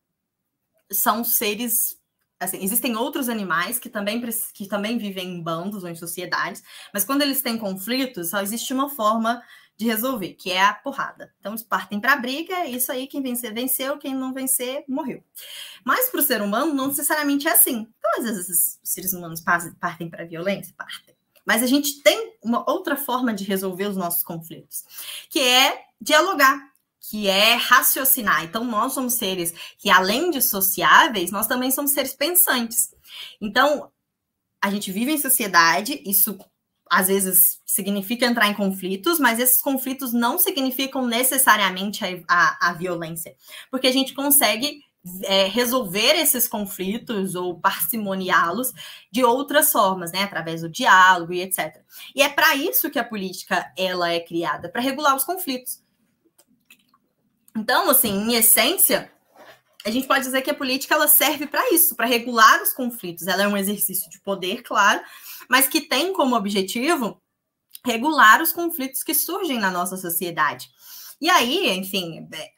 são seres assim, existem outros animais que também, que também vivem em bandos ou em sociedades, mas quando eles têm conflitos, só existe uma forma de resolver, que é a porrada. Então, eles partem para a briga, é isso aí, quem vencer, venceu, quem não vencer, morreu. Mas para o ser humano, não necessariamente é assim. Então, às vezes, os seres humanos partem para a violência, partem. Mas a gente tem uma outra forma de resolver os nossos conflitos, que é dialogar, que é raciocinar. Então, nós somos seres que, além de sociáveis, nós também somos seres pensantes. Então, a gente vive em sociedade, isso às vezes significa entrar em conflitos, mas esses conflitos não significam necessariamente a, a, a violência, porque a gente consegue é, resolver esses conflitos ou parcimoniá-los de outras formas, né, através do diálogo e etc. E é para isso que a política ela é criada, para regular os conflitos. Então, assim, em essência, a gente pode dizer que a política ela serve para isso, para regular os conflitos. Ela é um exercício de poder, claro, mas que tem como objetivo regular os conflitos que surgem na nossa sociedade. E aí, enfim, é,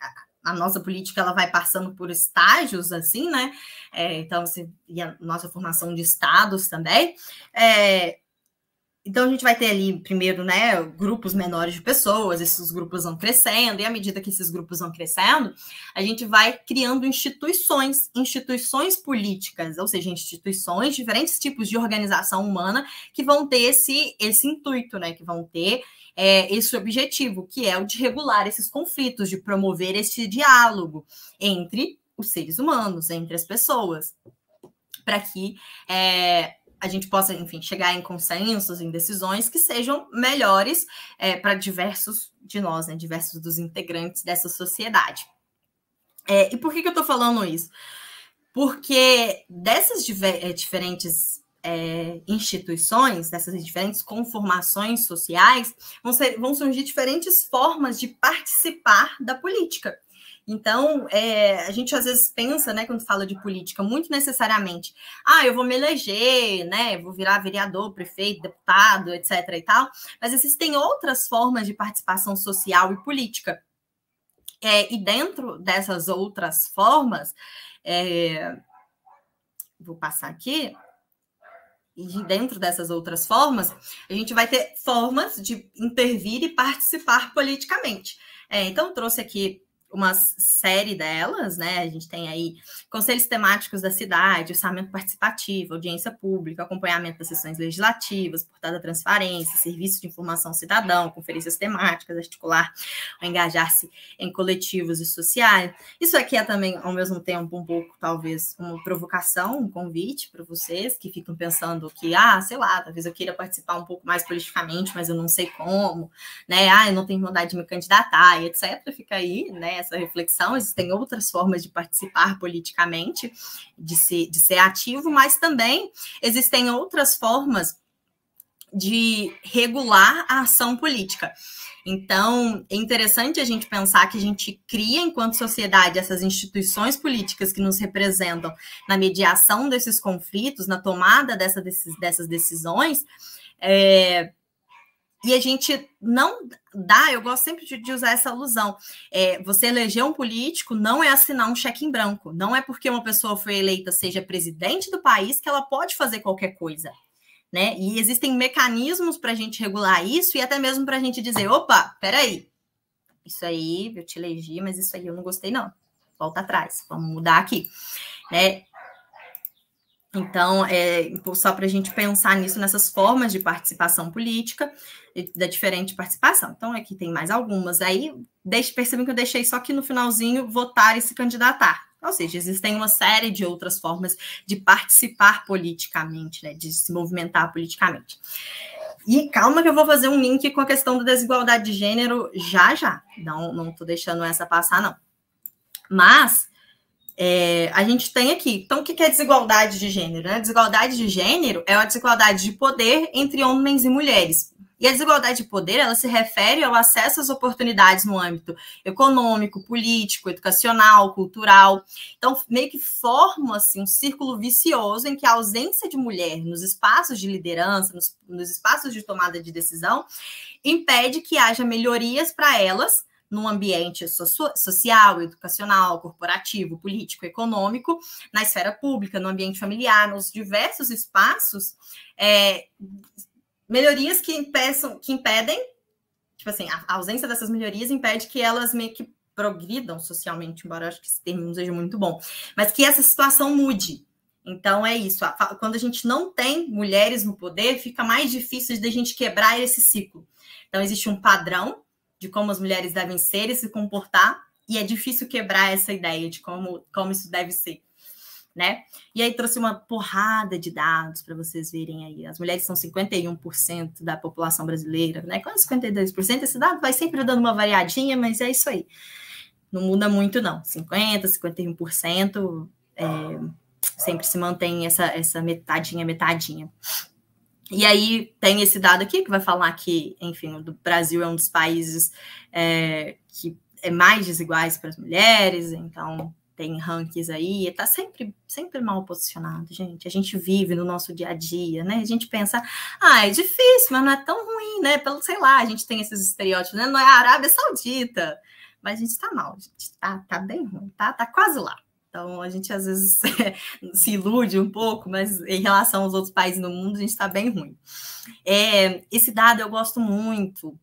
a nossa política ela vai passando por estágios assim, né? É, então, se, e a nossa formação de estados também. É, então a gente vai ter ali primeiro, né, grupos menores de pessoas, esses grupos vão crescendo, e à medida que esses grupos vão crescendo, a gente vai criando instituições, instituições políticas, ou seja, instituições, diferentes tipos de organização humana que vão ter esse, esse intuito, né, que vão ter é, esse objetivo, que é o de regular esses conflitos, de promover esse diálogo entre os seres humanos, entre as pessoas, para que é, a gente possa, enfim, chegar em consensos, em decisões que sejam melhores é, para diversos de nós, né, diversos dos integrantes dessa sociedade. É, e por que, que eu estou falando isso? Porque dessas diver, é, diferentes é, instituições, dessas diferentes conformações sociais, vão, ser, vão surgir diferentes formas de participar da política. Então, é, a gente às vezes pensa, né, quando fala de política, muito necessariamente, ah, eu vou me eleger, né, vou virar vereador, prefeito, deputado, etc. e tal, mas existem outras formas de participação social e política. É, e dentro dessas outras formas, é, vou passar aqui, e dentro dessas outras formas, a gente vai ter formas de intervir e participar politicamente. É, então, trouxe aqui uma série delas, né? A gente tem aí conselhos temáticos da cidade, orçamento participativo, audiência pública, acompanhamento das sessões legislativas, portada da transparência, serviço de informação cidadão, conferências temáticas, articular engajar-se em coletivos e sociais. Isso aqui é também, ao mesmo tempo, um pouco, talvez, uma provocação, um convite para vocês que ficam pensando que, ah, sei lá, talvez eu queira participar um pouco mais politicamente, mas eu não sei como, né? Ah, eu não tenho vontade de me candidatar, e etc. Fica aí, né? Essa reflexão. Existem outras formas de participar politicamente, de ser, de ser ativo, mas também existem outras formas de regular a ação política. Então, é interessante a gente pensar que a gente cria, enquanto sociedade, essas instituições políticas que nos representam na mediação desses conflitos, na tomada dessa, dessas decisões, é, e a gente não dá, eu gosto sempre de, de usar essa alusão. É, você eleger um político não é assinar um cheque em branco. Não é porque uma pessoa foi eleita seja presidente do país que ela pode fazer qualquer coisa. Né? E existem mecanismos para a gente regular isso e até mesmo para a gente dizer: opa, peraí, isso aí eu te elegi, mas isso aí eu não gostei, não. Volta atrás, vamos mudar aqui. Né? Então, é só para a gente pensar nisso, nessas formas de participação política, da diferente participação. Então, aqui tem mais algumas. Aí, deixe, percebem que eu deixei só que no finalzinho votar e se candidatar. Ou seja, existem uma série de outras formas de participar politicamente, né, de se movimentar politicamente. E calma que eu vou fazer um link com a questão da desigualdade de gênero já já. Não, não tô deixando essa passar, não. Mas é, a gente tem aqui. Então, o que é desigualdade de gênero? Né? Desigualdade de gênero é a desigualdade de poder entre homens e mulheres. E a desigualdade de poder, ela se refere ao acesso às oportunidades no âmbito econômico, político, educacional, cultural. Então, meio que forma assim, um círculo vicioso em que a ausência de mulher nos espaços de liderança, nos, nos espaços de tomada de decisão, impede que haja melhorias para elas num ambiente social, educacional, corporativo, político, econômico, na esfera pública, no ambiente familiar, nos diversos espaços, é, melhorias que, impeçam, que impedem, tipo assim, a ausência dessas melhorias impede que elas meio que progridam socialmente, embora eu acho que esse termo não seja muito bom, mas que essa situação mude. Então é isso. Quando a gente não tem mulheres no poder, fica mais difícil de a gente quebrar esse ciclo. Então existe um padrão de como as mulheres devem ser e se comportar, e é difícil quebrar essa ideia de como, como isso deve ser. Né? E aí trouxe uma porrada de dados para vocês verem aí. As mulheres são 51% da população brasileira, né? Quando 52%, esse dado vai sempre dando uma variadinha, mas é isso aí. não muda muito, não. 50%, 51%, é, sempre se mantém essa, essa metadinha, metadinha. E aí tem esse dado aqui que vai falar que, enfim, o Brasil é um dos países é, que é mais desiguais para as mulheres, então tem rankings aí, está sempre, sempre mal posicionado, gente. A gente vive no nosso dia a dia, né? A gente pensa, ah, é difícil, mas não é tão ruim, né? Pelo, sei lá, a gente tem esses estereótipos, né? Não é a Arábia Saudita, mas a gente está mal, a gente tá, tá bem ruim, tá, tá quase lá. Então, a gente às vezes <laughs> se ilude um pouco, mas em relação aos outros países do mundo, a gente está bem ruim. É, esse dado eu gosto muito,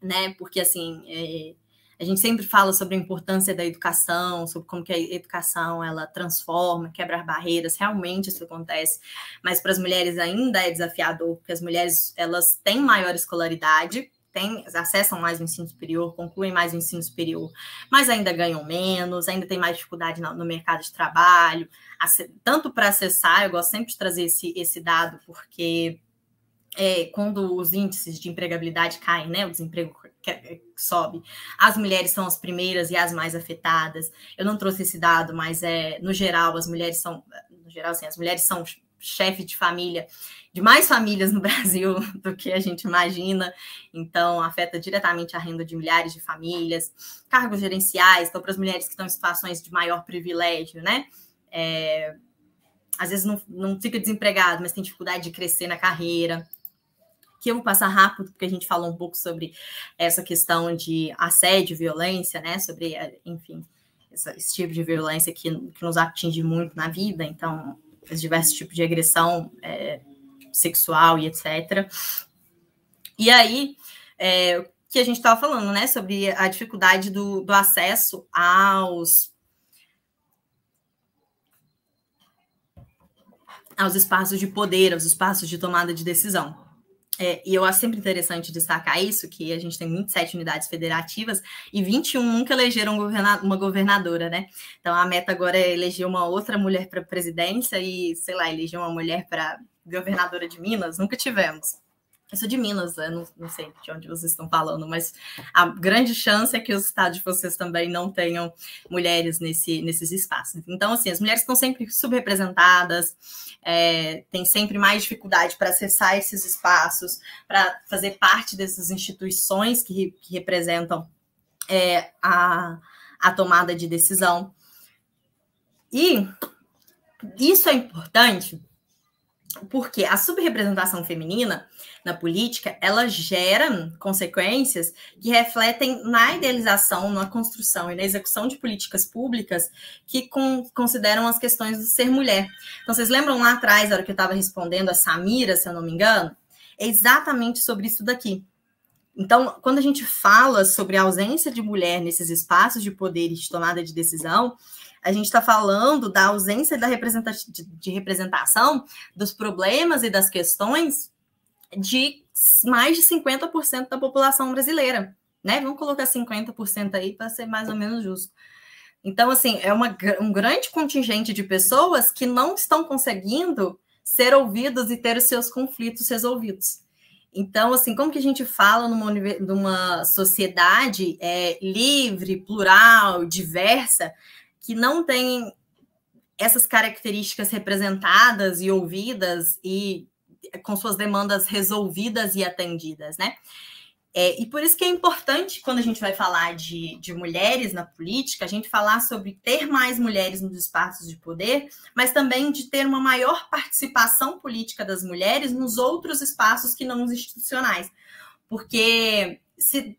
né? Porque, assim, é, a gente sempre fala sobre a importância da educação, sobre como que a educação ela transforma, quebra barreiras, realmente isso acontece, mas para as mulheres ainda é desafiador, porque as mulheres elas têm maior escolaridade, têm, acessam mais o ensino superior, concluem mais o ensino superior, mas ainda ganham menos, ainda tem mais dificuldade no, no mercado de trabalho, tanto para acessar, eu gosto sempre de trazer esse, esse dado, porque é, quando os índices de empregabilidade caem, né, o desemprego sobe, as mulheres são as primeiras e as mais afetadas. Eu não trouxe esse dado, mas é no geral as mulheres são, no geral, assim, as mulheres são chefe de família de mais famílias no <laughs> Brasil do que a gente imagina, então afeta diretamente a renda de milhares de famílias, cargos gerenciais, então para as mulheres que estão em situações de maior privilégio, né? É, às vezes não, não fica desempregado, mas tem dificuldade de crescer na carreira que eu vou passar rápido, porque a gente falou um pouco sobre essa questão de assédio, violência, né? Sobre, eh, enfim, esse tipo de violência que, que nos atinge muito na vida, então, os diversos tipos de agressão é, sexual e etc. E aí, é, que a gente estava falando, né? Sobre a dificuldade do, do acesso aos aos espaços de poder, aos espaços de tomada de decisão. É, e eu acho sempre interessante destacar isso, que a gente tem 27 unidades federativas e 21 nunca elegeram governa uma governadora, né? Então a meta agora é eleger uma outra mulher para presidência e, sei lá, eleger uma mulher para governadora de Minas, nunca tivemos. Eu sou de Minas, eu não, não, sei de onde vocês estão falando, mas a grande chance é que os estados de vocês também não tenham mulheres nesse, nesses espaços. Então, assim, as mulheres estão sempre subrepresentadas, é, têm sempre mais dificuldade para acessar esses espaços, para fazer parte dessas instituições que, que representam é, a, a tomada de decisão. E isso é importante porque a subrepresentação feminina na política, ela gera consequências que refletem na idealização, na construção e na execução de políticas públicas que consideram as questões do ser mulher. Então, vocês lembram lá atrás, na hora que eu estava respondendo a Samira, se eu não me engano? É exatamente sobre isso daqui. Então, quando a gente fala sobre a ausência de mulher nesses espaços de poder e de tomada de decisão, a gente está falando da ausência da de representação dos problemas e das questões de mais de 50% da população brasileira, né? Vamos colocar 50% aí para ser mais ou menos justo. Então, assim, é uma, um grande contingente de pessoas que não estão conseguindo ser ouvidos e ter os seus conflitos resolvidos. Então, assim, como que a gente fala numa, numa sociedade é, livre, plural, diversa, que não tem essas características representadas e ouvidas e com suas demandas resolvidas e atendidas, né? É, e por isso que é importante, quando a gente vai falar de, de mulheres na política, a gente falar sobre ter mais mulheres nos espaços de poder, mas também de ter uma maior participação política das mulheres nos outros espaços que não os institucionais. Porque se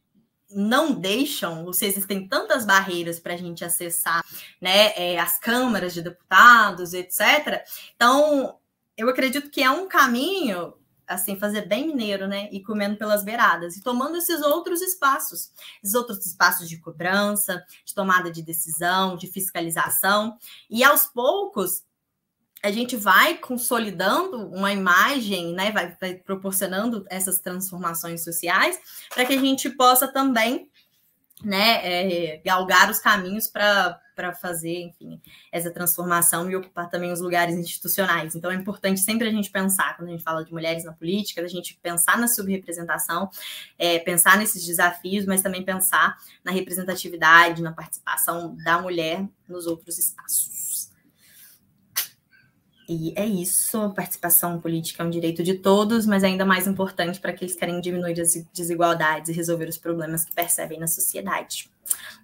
não deixam, ou se existem tantas barreiras para a gente acessar né, é, as câmaras de deputados, etc. Então, eu acredito que é um caminho assim, fazer bem mineiro, né? E comendo pelas beiradas e tomando esses outros espaços, esses outros espaços de cobrança, de tomada de decisão, de fiscalização. E aos poucos a gente vai consolidando uma imagem, né? Vai, vai proporcionando essas transformações sociais para que a gente possa também né, é, galgar os caminhos para fazer, enfim, essa transformação e ocupar também os lugares institucionais. Então é importante sempre a gente pensar, quando a gente fala de mulheres na política, a gente pensar na subrepresentação, é, pensar nesses desafios, mas também pensar na representatividade, na participação da mulher nos outros espaços. E é isso, participação política é um direito de todos, mas ainda mais importante para aqueles que querem diminuir as desigualdades e resolver os problemas que percebem na sociedade.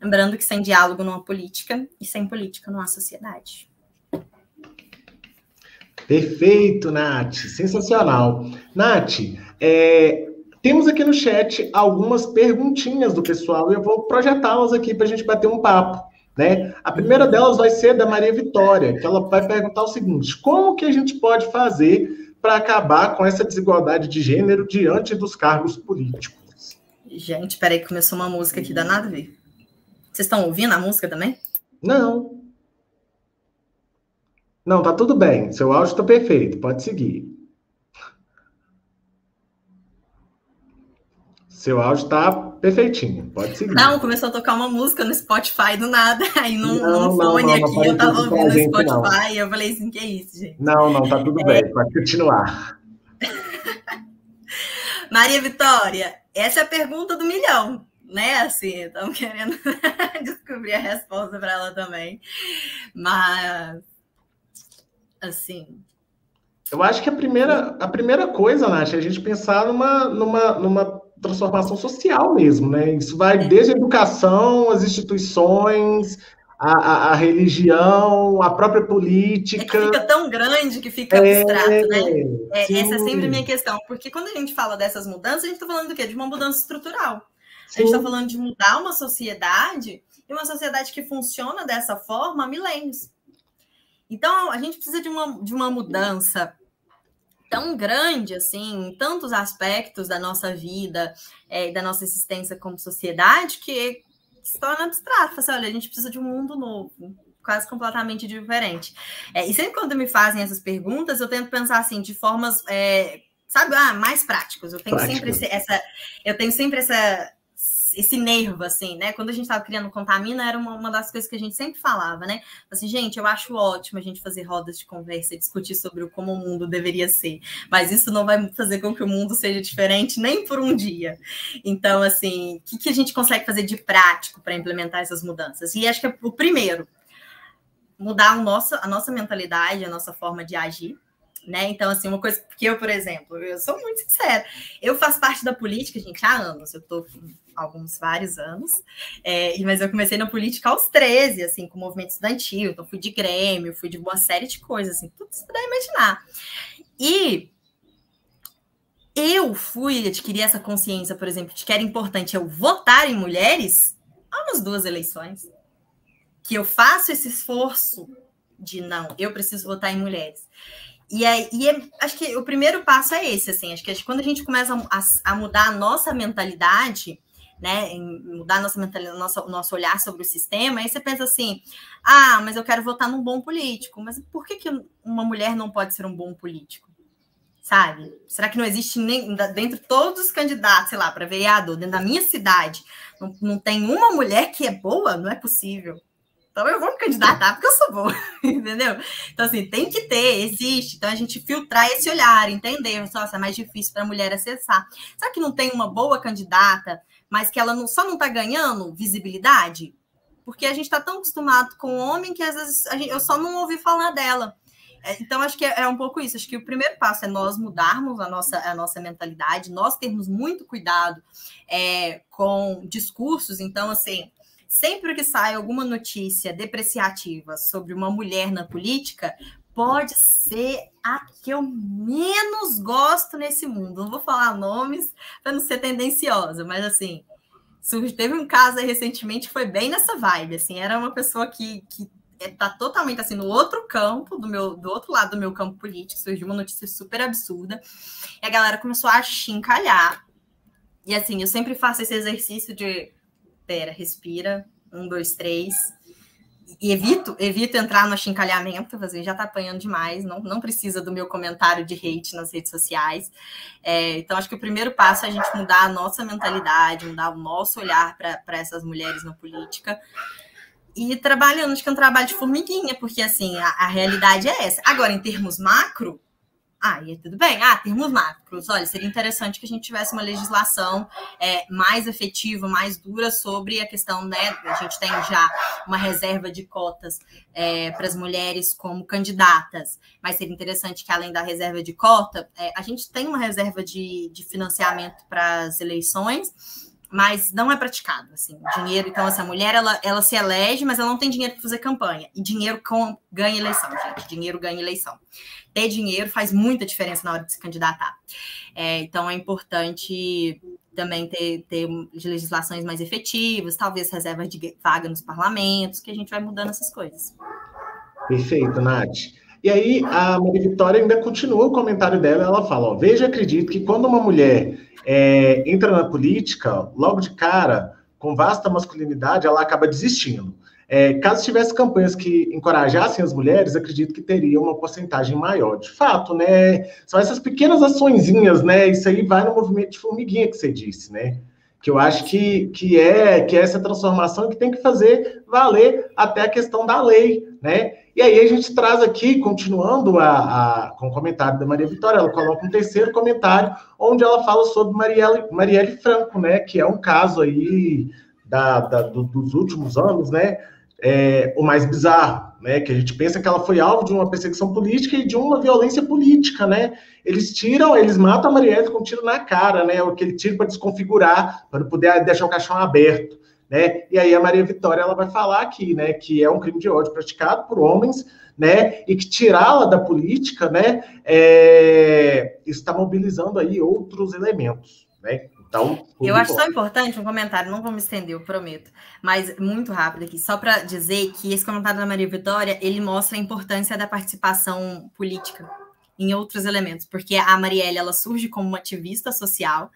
Lembrando que sem diálogo não há política e sem política não há sociedade. Perfeito, Nath. Sensacional. Nath, é, temos aqui no chat algumas perguntinhas do pessoal e eu vou projetá-las aqui para a gente bater um papo. Né? A primeira delas vai ser da Maria Vitória, que ela vai perguntar o seguinte: como que a gente pode fazer para acabar com essa desigualdade de gênero diante dos cargos políticos? Gente, peraí, começou uma música aqui da nada a ver. Vocês estão ouvindo a música também? Não. Não, tá tudo bem. Seu áudio está perfeito. Pode seguir. Seu áudio está perfeitinho, pode seguir. Não, começou a tocar uma música no Spotify do nada, <laughs> aí num, não, num fone não, não, aqui, eu tava ouvindo no Spotify, e eu falei assim, que é isso, gente? Não, não, tá tudo é... bem, pode continuar. <laughs> Maria Vitória, essa é a pergunta do milhão, né? Assim, estamos querendo <laughs> descobrir a resposta para ela também. Mas, assim, eu acho que a primeira, a primeira coisa, Nath, é a gente pensar numa, numa, numa transformação social mesmo, né? Isso vai é. desde a educação, as instituições, a, a, a, religião, a própria política. É que fica tão grande que fica é, abstrato, né? É, essa é sempre a minha questão, porque quando a gente fala dessas mudanças, a gente está falando do quê? De uma mudança estrutural. Sim. A gente está falando de mudar uma sociedade e uma sociedade que funciona dessa forma há milênios. Então, a gente precisa de uma, de uma mudança tão grande assim em tantos aspectos da nossa vida é, da nossa existência como sociedade que se torna abstrato. Assim, olha, a gente precisa de um mundo novo, quase completamente diferente. É, e sempre quando me fazem essas perguntas, eu tento pensar assim de formas, é, sabe, ah, mais práticas. Eu tenho Prático. sempre essa, eu tenho sempre essa esse nervo, assim, né? Quando a gente estava criando Contamina, era uma, uma, das coisas que a gente sempre falava, né? Assim, gente, eu acho ótimo a gente fazer rodas de conversa e discutir sobre como o mundo deveria ser, mas isso não vai fazer com que o mundo seja diferente nem por um dia. Então, assim, o que, que a gente consegue fazer de prático para implementar essas mudanças? E acho que é o primeiro, mudar o nosso, a nossa mentalidade, a nossa forma de agir, né? Então, assim, uma coisa que eu, por exemplo, eu sou muito sincera, eu faço parte da política, gente, há anos, eu estou alguns vários anos, é, mas eu comecei na política aos 13, assim, com o movimento estudantil, então fui de Grêmio, fui de uma série de coisas, assim, tudo você puder imaginar. E eu fui adquirir essa consciência, por exemplo, de que era importante eu votar em mulheres há umas duas eleições. Que eu faço esse esforço de não, eu preciso votar em mulheres. E, é, e é, acho que o primeiro passo é esse, assim, acho que quando a gente começa a, a mudar a nossa mentalidade, né, mudar nossa mentalidade, nosso, nosso olhar sobre o sistema, aí você pensa assim, ah, mas eu quero votar num bom político, mas por que, que uma mulher não pode ser um bom político? Sabe? Será que não existe nem dentro de todos os candidatos, sei lá, para vereador, dentro da minha cidade, não, não tem uma mulher que é boa? Não é possível. Então eu vou me candidatar porque eu sou boa, <laughs> entendeu? Então, assim, tem que ter, existe. Então a gente filtrar esse olhar, entender. Nossa, é mais difícil para a mulher acessar. Será que não tem uma boa candidata mas que ela não, só não está ganhando visibilidade, porque a gente está tão acostumado com o homem que às vezes gente, eu só não ouvi falar dela. É, então, acho que é, é, um pouco isso. Acho que o primeiro passo é nós mudarmos a nossa, a nossa mentalidade, nós termos muito cuidado é, com discursos. Então, assim, sempre que sai alguma notícia depreciativa sobre uma mulher na política, pode ser a que eu menos gosto nesse mundo. Não vou falar nomes para não ser tendenciosa, mas assim, teve um caso recentemente que foi bem nessa vibe, assim, era uma pessoa que, que tá totalmente assim no outro campo do meu do outro lado do meu campo político, surgiu uma notícia super absurda. E a galera começou a chincalhar. E assim, eu sempre faço esse exercício de pera, respira, um, dois, três evito, evito entrar no achincalhamento, você já está apanhando demais, não, não precisa do meu comentário de hate nas redes sociais. É, então, acho que o primeiro passo é a gente mudar a nossa mentalidade, mudar o nosso olhar para essas mulheres na política. E trabalhando, acho que é um trabalho de formiguinha, porque assim, a, a realidade é essa. Agora, em termos macro, ah, e tudo bem. Ah, termos macros. Olha, seria interessante que a gente tivesse uma legislação é, mais efetiva, mais dura sobre a questão, né? A gente tem já uma reserva de cotas é, para as mulheres como candidatas, mas seria interessante que, além da reserva de cota, é, a gente tem uma reserva de, de financiamento para as eleições mas não é praticado, assim, dinheiro, então essa mulher, ela, ela se elege, mas ela não tem dinheiro para fazer campanha, e dinheiro com, ganha eleição, gente, dinheiro ganha eleição. Ter dinheiro faz muita diferença na hora de se candidatar, é, então é importante também ter, ter legislações mais efetivas, talvez reservas de vaga nos parlamentos, que a gente vai mudando essas coisas. Perfeito, Nath. E aí, a Maria Vitória ainda continua o comentário dela, ela fala, ó, veja, acredito que quando uma mulher é, entra na política, logo de cara, com vasta masculinidade, ela acaba desistindo. É, caso tivesse campanhas que encorajassem as mulheres, acredito que teria uma porcentagem maior. De fato, né? São essas pequenas açõezinhas, né? Isso aí vai no movimento de formiguinha que você disse, né? Que eu acho que, que, é, que é essa transformação que tem que fazer valer até a questão da lei, né? E aí a gente traz aqui, continuando a, a, com o comentário da Maria Vitória, ela coloca um terceiro comentário, onde ela fala sobre Marielle, Marielle Franco, né? Que é um caso aí da, da do, dos últimos anos, né? É, o mais bizarro, né? Que a gente pensa que ela foi alvo de uma perseguição política e de uma violência política, né? Eles tiram, eles matam a Marielle com um tiro na cara, né? Aquele tiro para desconfigurar, para poder deixar o caixão aberto. Né? E aí a Maria Vitória ela vai falar aqui, né, que é um crime de ódio praticado por homens, né, e que tirá-la da política, né, é, está mobilizando aí outros elementos, né? Então, eu acho tão importante um comentário, não vou me estender, eu prometo, mas muito rápido aqui, só para dizer que esse comentário da Maria Vitória, ele mostra a importância da participação política em outros elementos, porque a Marielle, ela surge como uma ativista social,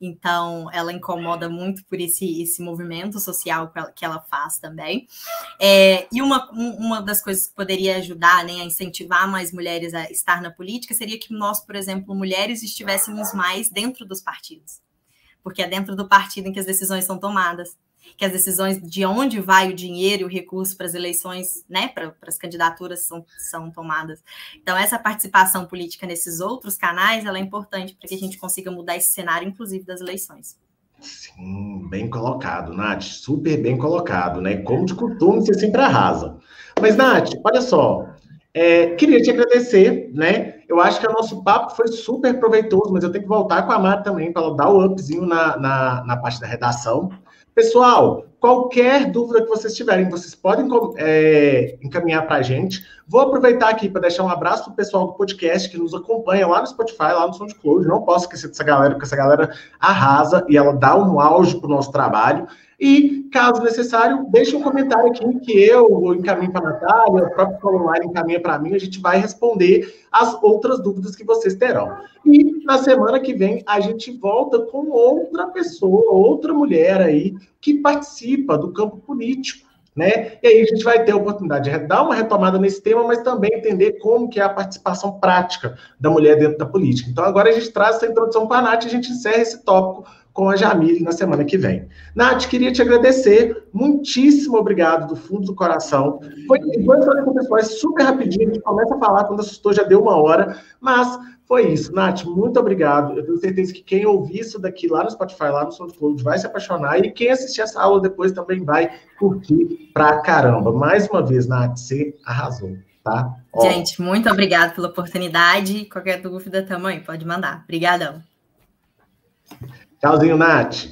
então ela incomoda muito por esse, esse movimento social que ela faz também. É, e uma, uma das coisas que poderia ajudar né, a incentivar mais mulheres a estar na política seria que nós, por exemplo, mulheres, estivéssemos mais dentro dos partidos. Porque é dentro do partido em que as decisões são tomadas que as decisões de onde vai o dinheiro e o recurso para as eleições, né, para, as candidaturas são, são tomadas. Então, essa participação política nesses outros canais, ela é importante para que a gente consiga mudar esse cenário, inclusive das eleições. Sim, bem colocado, Nath, super bem colocado, né? Como de costume, você sempre arrasa. Mas, Nath, olha só, é, queria te agradecer, né? Eu acho que o nosso papo foi super proveitoso, mas eu tenho que voltar com a Mari também para ela dar o upzinho na, na, na parte da redação. Pessoal, qualquer dúvida que vocês tiverem, vocês podem é, encaminhar para a gente. Vou aproveitar aqui para deixar um abraço para o pessoal do podcast que nos acompanha lá no Spotify, lá no SoundCloud. Não posso esquecer dessa galera, porque essa galera arrasa e ela dá um auge para o nosso trabalho. E, caso necessário, deixe um comentário aqui que eu encaminho para a Natália, o próprio Colonline encaminha para mim, a gente vai responder as outras dúvidas que vocês terão. E na semana que vem a gente volta com outra pessoa, outra mulher aí que participa do campo político. Né? E aí a gente vai ter a oportunidade de dar uma retomada nesse tema, mas também entender como que é a participação prática da mulher dentro da política. Então agora a gente traz essa introdução para a Nath e a gente encerra esse tópico com a Jamile na semana que vem. Nath, queria te agradecer. Muitíssimo obrigado do fundo do coração. Foi igual com o pessoal, é super rapidinho. A gente começa a falar, quando assustou já deu uma hora. Mas foi isso, Nath. Muito obrigado. Eu tenho certeza que quem ouvir isso daqui lá no Spotify, lá no SoundCloud, vai se apaixonar. E quem assistir essa aula depois também vai curtir pra caramba. Mais uma vez, Nath, você arrasou. Tá? Gente, muito obrigado pela oportunidade. Qualquer dúvida também, pode mandar. Obrigadão. Tchauzinho, Nath.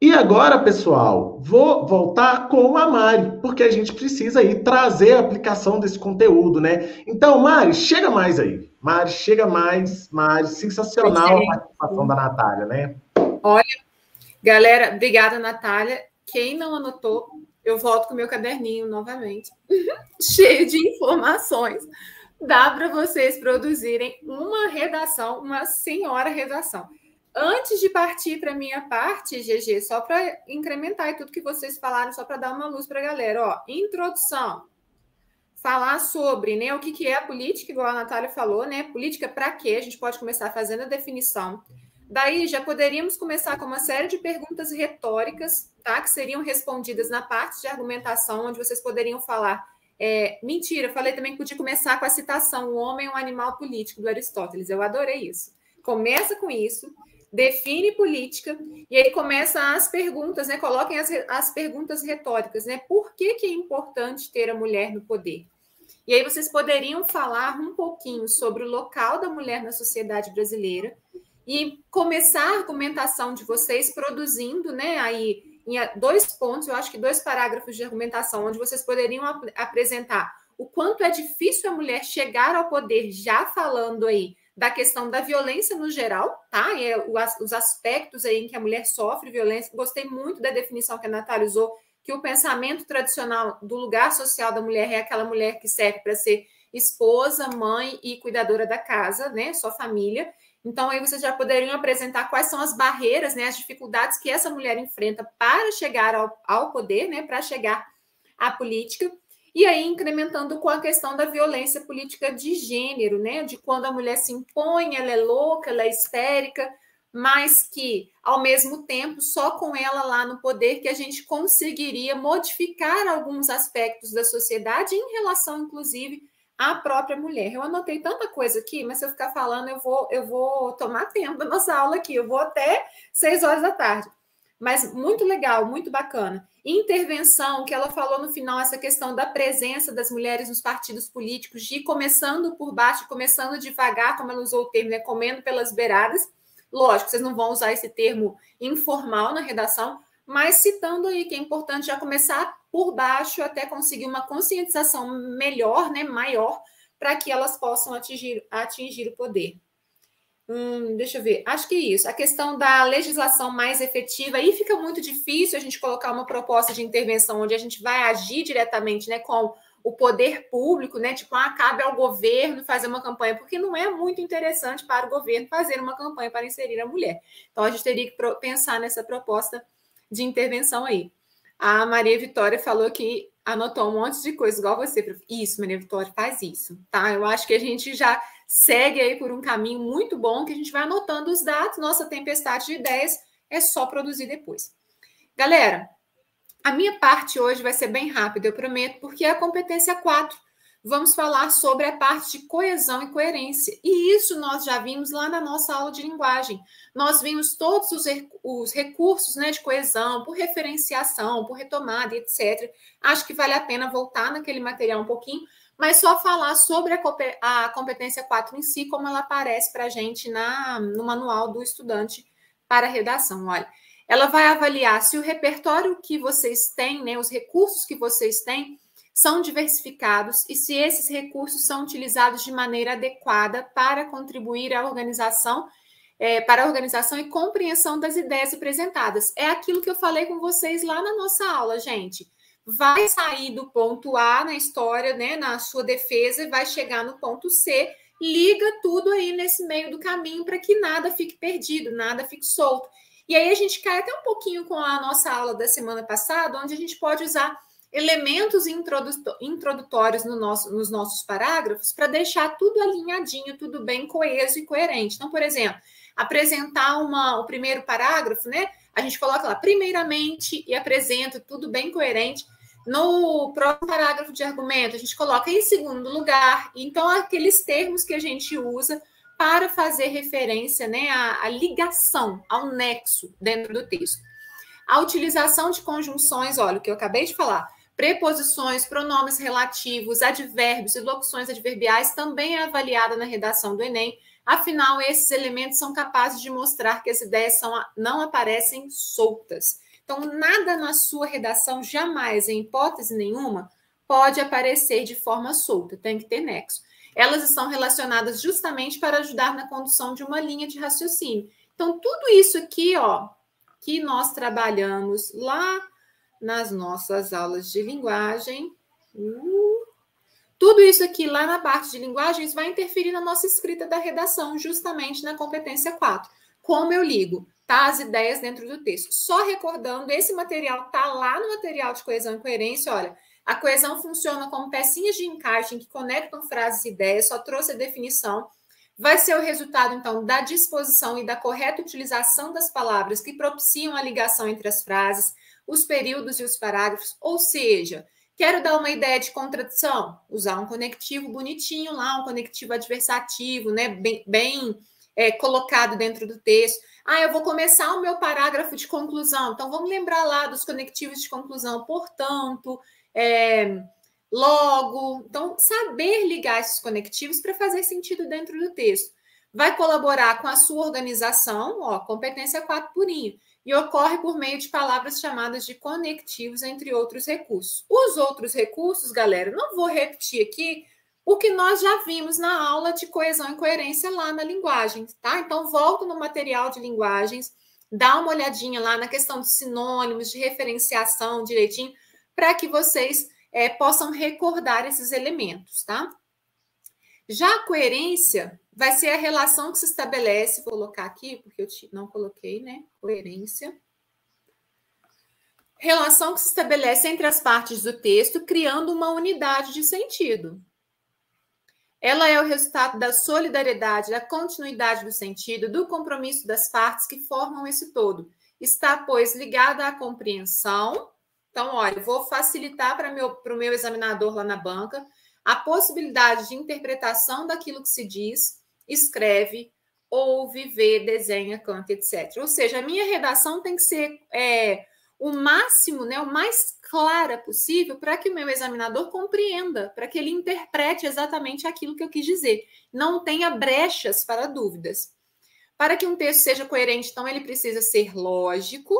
E agora, pessoal, vou voltar com a Mari, porque a gente precisa aí trazer a aplicação desse conteúdo, né? Então, Mari, chega mais aí. Mari, chega mais. Mari, sensacional a participação da Natália, né? Olha, galera, obrigada, Natália. Quem não anotou, eu volto com o meu caderninho novamente, <laughs> cheio de informações. Dá para vocês produzirem uma redação, uma senhora redação Antes de partir para a minha parte, GG, só para incrementar tudo que vocês falaram, só para dar uma luz para a galera, ó, introdução. Falar sobre né, o que, que é a política, igual a Natália falou, né? Política para quê? A gente pode começar fazendo a definição. Daí já poderíamos começar com uma série de perguntas retóricas, tá? Que seriam respondidas na parte de argumentação, onde vocês poderiam falar. É, mentira, falei também que podia começar com a citação: o homem é um animal político do Aristóteles. Eu adorei isso. Começa com isso, define política, e aí começa as perguntas, né? Coloquem as, as perguntas retóricas, né? Por que, que é importante ter a mulher no poder? E aí vocês poderiam falar um pouquinho sobre o local da mulher na sociedade brasileira e começar a argumentação de vocês produzindo, né? Aí em dois pontos, eu acho que dois parágrafos de argumentação, onde vocês poderiam ap apresentar o quanto é difícil a mulher chegar ao poder, já falando aí da questão da violência no geral, tá? É os aspectos aí em que a mulher sofre violência. Gostei muito da definição que a Natália usou, que o pensamento tradicional do lugar social da mulher é aquela mulher que serve para ser esposa, mãe e cuidadora da casa, né? Só família. Então, aí vocês já poderiam apresentar quais são as barreiras, né? As dificuldades que essa mulher enfrenta para chegar ao, ao poder, né? Para chegar à política. E aí, incrementando com a questão da violência política de gênero, né? De quando a mulher se impõe, ela é louca, ela é histérica, mas que, ao mesmo tempo, só com ela lá no poder que a gente conseguiria modificar alguns aspectos da sociedade em relação, inclusive, à própria mulher. Eu anotei tanta coisa aqui, mas se eu ficar falando, eu vou, eu vou tomar tempo da nossa aula aqui, eu vou até seis horas da tarde. Mas muito legal, muito bacana intervenção que ela falou no final, essa questão da presença das mulheres nos partidos políticos, de começando por baixo, começando devagar, como ela usou o termo, né, comendo pelas beiradas. Lógico, vocês não vão usar esse termo informal na redação, mas citando aí que é importante já começar por baixo até conseguir uma conscientização melhor, né, maior, para que elas possam atingir, atingir o poder. Hum, deixa eu ver. Acho que é isso. A questão da legislação mais efetiva, aí fica muito difícil a gente colocar uma proposta de intervenção onde a gente vai agir diretamente né, com o poder público, né? Tipo, ah, cabe ao governo fazer uma campanha, porque não é muito interessante para o governo fazer uma campanha para inserir a mulher. Então, a gente teria que pensar nessa proposta de intervenção aí. A Maria Vitória falou que anotou um monte de coisa, igual você. Isso, Maria Vitória, faz isso, tá? Eu acho que a gente já segue aí por um caminho muito bom que a gente vai anotando os dados. Nossa tempestade de ideias é só produzir depois. Galera, a minha parte hoje vai ser bem rápida, eu prometo, porque é a competência 4. Vamos falar sobre a parte de coesão e coerência. E isso nós já vimos lá na nossa aula de linguagem. Nós vimos todos os, os recursos né, de coesão, por referenciação, por retomada, etc. Acho que vale a pena voltar naquele material um pouquinho, mas só falar sobre a, competência 4 em si, como ela aparece para a gente na, no manual do estudante para redação. Olha, ela vai avaliar se o repertório que vocês têm, né, os recursos que vocês têm, são diversificados e se esses recursos são utilizados de maneira adequada para contribuir à organização, é, para a organização e compreensão das ideias apresentadas. É aquilo que eu falei com vocês lá na nossa aula, gente vai sair do ponto A na história, né, na sua defesa, e vai chegar no ponto C, liga tudo aí nesse meio do caminho para que nada fique perdido, nada fique solto. E aí a gente cai até um pouquinho com a nossa aula da semana passada, onde a gente pode usar elementos introdutórios no nosso, nos nossos parágrafos para deixar tudo alinhadinho, tudo bem coeso e coerente. Então, por exemplo, apresentar uma, o primeiro parágrafo, né? A gente coloca lá, primeiramente, e apresenta tudo bem coerente. No próprio parágrafo de argumento, a gente coloca em segundo lugar, então aqueles termos que a gente usa para fazer referência né, à, à ligação, ao nexo dentro do texto. A utilização de conjunções, olha, o que eu acabei de falar, preposições, pronomes relativos, advérbios e locuções adverbiais também é avaliada na redação do Enem. Afinal, esses elementos são capazes de mostrar que as ideias são, não aparecem soltas. Então, nada na sua redação, jamais, em hipótese nenhuma, pode aparecer de forma solta, tem que ter nexo. Elas estão relacionadas justamente para ajudar na condução de uma linha de raciocínio. Então, tudo isso aqui, ó, que nós trabalhamos lá nas nossas aulas de linguagem, uh, tudo isso aqui lá na parte de linguagens vai interferir na nossa escrita da redação, justamente na competência 4. como eu ligo tá, as ideias dentro do texto. Só recordando, esse material tá lá no material de coesão e coerência, olha, a coesão funciona como pecinhas de encaixe que conectam frases e ideias, só trouxe a definição. Vai ser o resultado, então, da disposição e da correta utilização das palavras que propiciam a ligação entre as frases, os períodos e os parágrafos, ou seja, quero dar uma ideia de contradição, usar um conectivo bonitinho lá, um conectivo adversativo, né, bem, bem é, colocado dentro do texto. Ah, eu vou começar o meu parágrafo de conclusão, então vamos lembrar lá dos conectivos de conclusão, portanto, é, logo. Então, saber ligar esses conectivos para fazer sentido dentro do texto. Vai colaborar com a sua organização, ó, competência 4 purinho, e ocorre por meio de palavras chamadas de conectivos, entre outros recursos. Os outros recursos, galera, não vou repetir aqui o que nós já vimos na aula de coesão e coerência lá na linguagem, tá? Então, volto no material de linguagens, dá uma olhadinha lá na questão de sinônimos, de referenciação direitinho, para que vocês é, possam recordar esses elementos, tá? Já a coerência vai ser a relação que se estabelece, vou colocar aqui, porque eu não coloquei, né? Coerência. Relação que se estabelece entre as partes do texto, criando uma unidade de sentido. Ela é o resultado da solidariedade, da continuidade do sentido, do compromisso das partes que formam esse todo. Está, pois, ligada à compreensão, então, olha, vou facilitar para o meu examinador lá na banca a possibilidade de interpretação daquilo que se diz, escreve, ouve, vê, desenha, canta, etc. Ou seja, a minha redação tem que ser é, o máximo, né, o mais clara possível para que o meu examinador compreenda, para que ele interprete exatamente aquilo que eu quis dizer. Não tenha brechas para dúvidas. Para que um texto seja coerente, então, ele precisa ser lógico,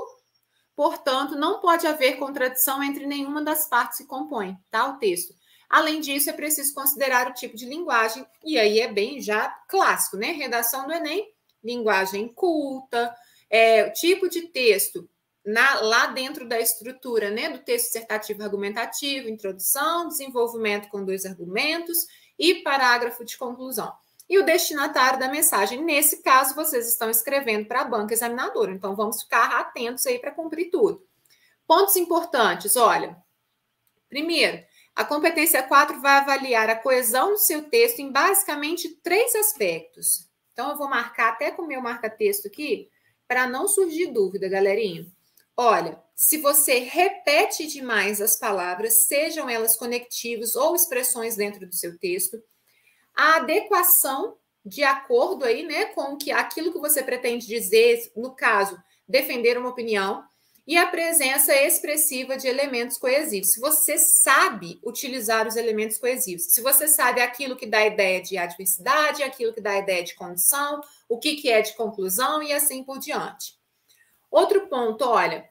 Portanto, não pode haver contradição entre nenhuma das partes que compõem tá, o texto. Além disso, é preciso considerar o tipo de linguagem, e aí é bem já clássico, né? Redação do Enem, linguagem culta, é, tipo de texto na, lá dentro da estrutura né, do texto dissertativo argumentativo, introdução, desenvolvimento com dois argumentos e parágrafo de conclusão e o destinatário da mensagem. Nesse caso, vocês estão escrevendo para a banca examinadora, então vamos ficar atentos aí para cumprir tudo. Pontos importantes, olha. Primeiro, a competência 4 vai avaliar a coesão do seu texto em basicamente três aspectos. Então, eu vou marcar até com o meu marca-texto aqui, para não surgir dúvida, galerinha. Olha, se você repete demais as palavras, sejam elas conectivos ou expressões dentro do seu texto, a adequação de acordo aí, né, com que aquilo que você pretende dizer, no caso, defender uma opinião, e a presença expressiva de elementos coesivos. Se você sabe utilizar os elementos coesivos, se você sabe aquilo que dá ideia de adversidade, aquilo que dá ideia de condição, o que, que é de conclusão e assim por diante. Outro ponto, olha,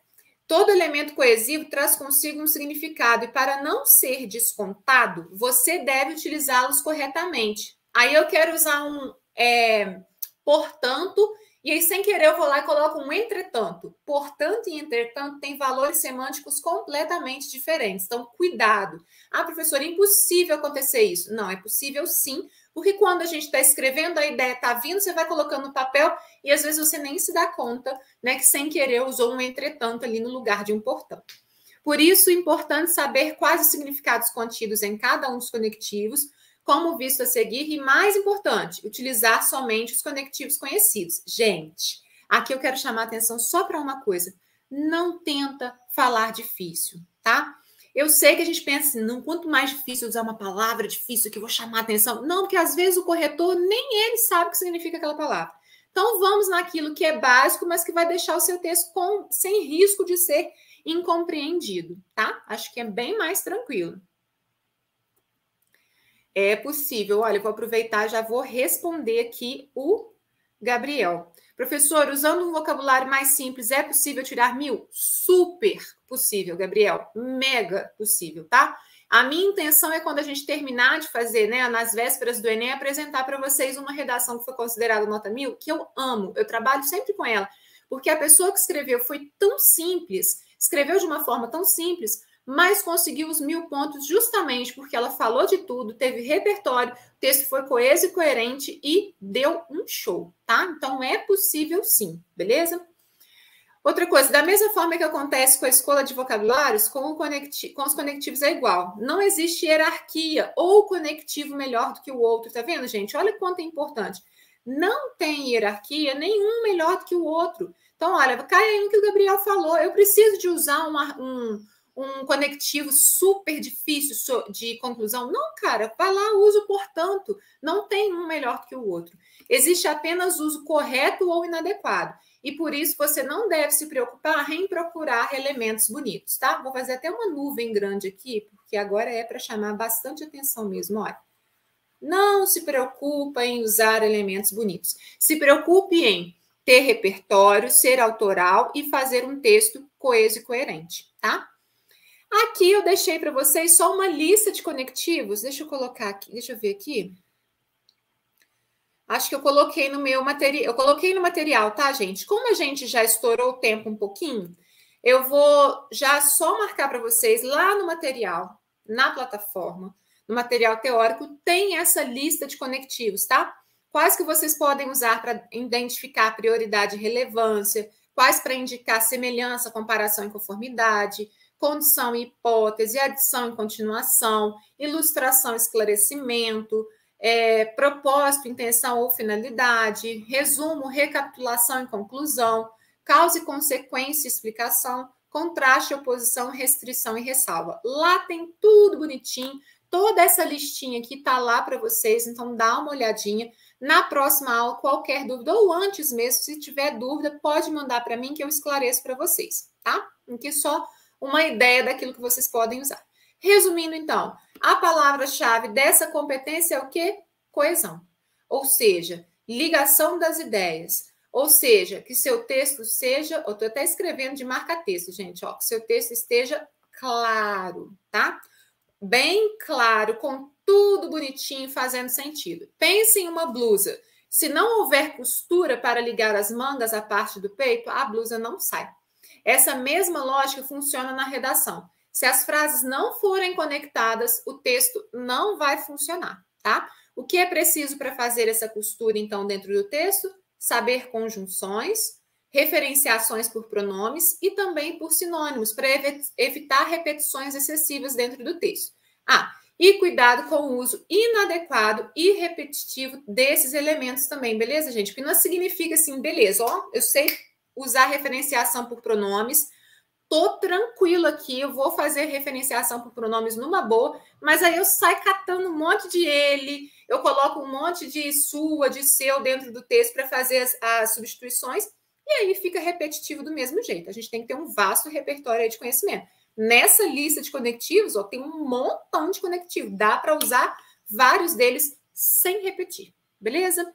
Todo elemento coesivo traz consigo um significado e para não ser descontado, você deve utilizá-los corretamente. Aí eu quero usar um é, portanto, e aí sem querer eu vou lá e coloco um entretanto. Portanto e entretanto tem valores semânticos completamente diferentes. Então, cuidado. Ah, professor, é impossível acontecer isso. Não, é possível sim, porque quando a gente está escrevendo, a ideia está vindo, você vai colocando no papel e às vezes você nem se dá conta, né, que sem querer usou um entretanto ali no lugar de um portanto. Por isso, é importante saber quais os significados contidos em cada um dos conectivos, como visto a seguir, e mais importante, utilizar somente os conectivos conhecidos. Gente, aqui eu quero chamar atenção só para uma coisa: não tenta falar difícil, tá? Eu sei que a gente pensa assim, não, quanto mais difícil usar uma palavra difícil que vou chamar atenção. Não, porque às vezes o corretor nem ele sabe o que significa aquela palavra. Então vamos naquilo que é básico, mas que vai deixar o seu texto com, sem risco de ser incompreendido, tá? Acho que é bem mais tranquilo. É possível. Olha, vou aproveitar, já vou responder aqui o Gabriel. Professor, usando um vocabulário mais simples, é possível tirar mil? Super possível, Gabriel. Mega possível, tá? A minha intenção é quando a gente terminar de fazer, né, nas vésperas do Enem, apresentar para vocês uma redação que foi considerada nota mil, que eu amo, eu trabalho sempre com ela, porque a pessoa que escreveu foi tão simples, escreveu de uma forma tão simples, mas conseguiu os mil pontos justamente porque ela falou de tudo, teve repertório, o texto foi coeso e coerente e deu um show, tá? Então é possível sim, beleza? Outra coisa, da mesma forma que acontece com a escola de vocabulários, com, com os conectivos é igual. Não existe hierarquia ou conectivo melhor do que o outro, tá vendo, gente? Olha quanto é importante. Não tem hierarquia nenhum melhor do que o outro. Então, olha, cai aí no que o Gabriel falou. Eu preciso de usar uma, um, um conectivo super difícil de conclusão. Não, cara, vai lá, uso portanto. Não tem um melhor que o outro. Existe apenas uso correto ou inadequado e por isso você não deve se preocupar em procurar elementos bonitos, tá? Vou fazer até uma nuvem grande aqui, porque agora é para chamar bastante atenção mesmo, olha. Não se preocupa em usar elementos bonitos. Se preocupe em ter repertório, ser autoral e fazer um texto coeso e coerente, tá? Aqui eu deixei para vocês só uma lista de conectivos. Deixa eu colocar aqui, deixa eu ver aqui. Acho que eu coloquei no meu material. Eu coloquei no material, tá, gente? Como a gente já estourou o tempo um pouquinho, eu vou já só marcar para vocês lá no material, na plataforma, no material teórico, tem essa lista de conectivos, tá? Quais que vocês podem usar para identificar prioridade e relevância, quais para indicar semelhança, comparação e conformidade, condição e hipótese, adição e continuação, ilustração esclarecimento, é, propósito, intenção ou finalidade, resumo, recapitulação e conclusão, causa e consequência, explicação, contraste, oposição, restrição e ressalva. Lá tem tudo bonitinho, toda essa listinha aqui tá lá para vocês, então dá uma olhadinha. Na próxima aula, qualquer dúvida, ou antes mesmo, se tiver dúvida, pode mandar para mim que eu esclareço para vocês, tá? Aqui só uma ideia daquilo que vocês podem usar. Resumindo, então, a palavra-chave dessa competência é o quê? Coesão. Ou seja, ligação das ideias. Ou seja, que seu texto seja, eu estou até escrevendo de marca-texto, gente, ó, que seu texto esteja claro, tá? Bem claro, com tudo bonitinho, fazendo sentido. Pense em uma blusa. Se não houver costura para ligar as mangas à parte do peito, a blusa não sai. Essa mesma lógica funciona na redação. Se as frases não forem conectadas, o texto não vai funcionar, tá? O que é preciso para fazer essa costura, então, dentro do texto? Saber conjunções, referenciações por pronomes e também por sinônimos, para evitar repetições excessivas dentro do texto. Ah, e cuidado com o uso inadequado e repetitivo desses elementos também, beleza, gente? Porque não significa assim, beleza, ó, eu sei usar referenciação por pronomes, tô tranquilo aqui, eu vou fazer referenciação por pronomes numa boa, mas aí eu saio catando um monte de ele, eu coloco um monte de sua, de seu dentro do texto para fazer as, as, substituições, e aí fica repetitivo do mesmo jeito. A gente tem que ter um vasto repertório de conhecimento. Nessa lista de conectivos, ó, tem um montão de conectivos, dá para usar vários deles sem repetir, beleza?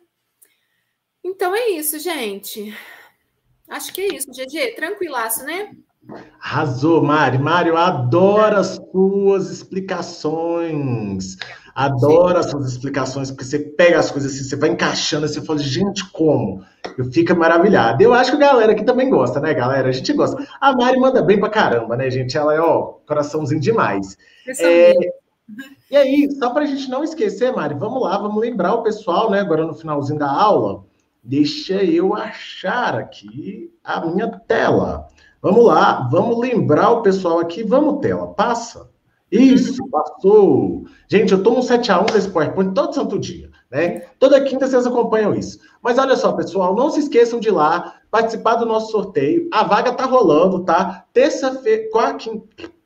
Então é isso, gente. Acho que é isso, GG. Tranquilaço, né? Arrasou, Mari. Mário, adoro as suas explicações. Adoro as suas explicações, porque você pega as coisas assim, você vai encaixando, você fala, gente, como? Eu fico maravilhado. Eu acho que a galera aqui também gosta, né, galera? A gente gosta. A Mari manda bem pra caramba, né, gente? Ela é, ó, coraçãozinho demais. É... E aí, só pra gente não esquecer, Mari, vamos lá, vamos lembrar o pessoal, né, agora no finalzinho da aula. Deixa eu achar aqui a minha tela. Vamos lá, vamos lembrar o pessoal aqui. Vamos, tela, passa. Isso, passou. Gente, eu tomo um 7x1 desse PowerPoint todo santo dia, né? Toda quinta vocês acompanham isso. Mas olha só, pessoal, não se esqueçam de ir lá participar do nosso sorteio. A vaga tá rolando, tá? Terça-feira,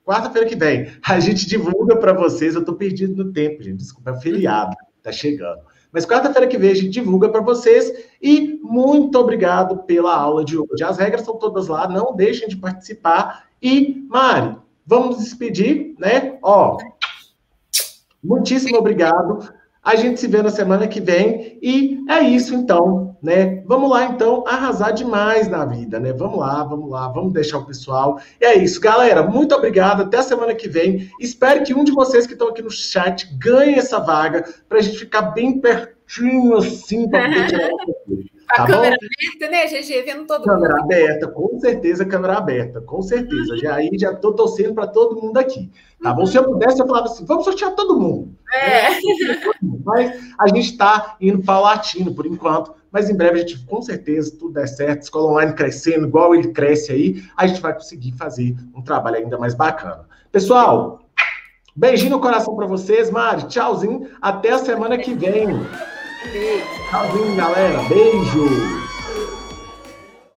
quarta-feira que vem, a gente divulga para vocês. Eu tô perdido no tempo, gente. Desculpa, é feriado, tá chegando. Mas quarta-feira que vem a gente divulga para vocês. E muito obrigado pela aula de hoje. As regras são todas lá, não deixem de participar. E, Mari, vamos despedir, né? Ó, muitíssimo obrigado. A gente se vê na semana que vem. E é isso, então, né? Vamos lá, então, arrasar demais na vida, né? Vamos lá, vamos lá, vamos deixar o pessoal. E é isso, galera. Muito obrigado. Até a semana que vem. Espero que um de vocês que estão aqui no chat ganhe essa vaga para a gente ficar bem pertinho assim para poder tirar o A tá câmera bom? aberta, né, GG? Vendo todo câmera mundo. Câmera aberta, com certeza, câmera aberta, com certeza. Já aí já tô torcendo para todo mundo aqui. Tá bom? Se eu pudesse, eu falava assim: vamos sortear todo mundo. É. Mas a gente está indo paulatino por enquanto. Mas em breve a gente, com certeza, tudo der certo, escola online crescendo, igual ele cresce aí, a gente vai conseguir fazer um trabalho ainda mais bacana. Pessoal, beijinho no coração para vocês, Mari. Tchauzinho. Até a semana que vem. Tchauzinho, galera. Beijo.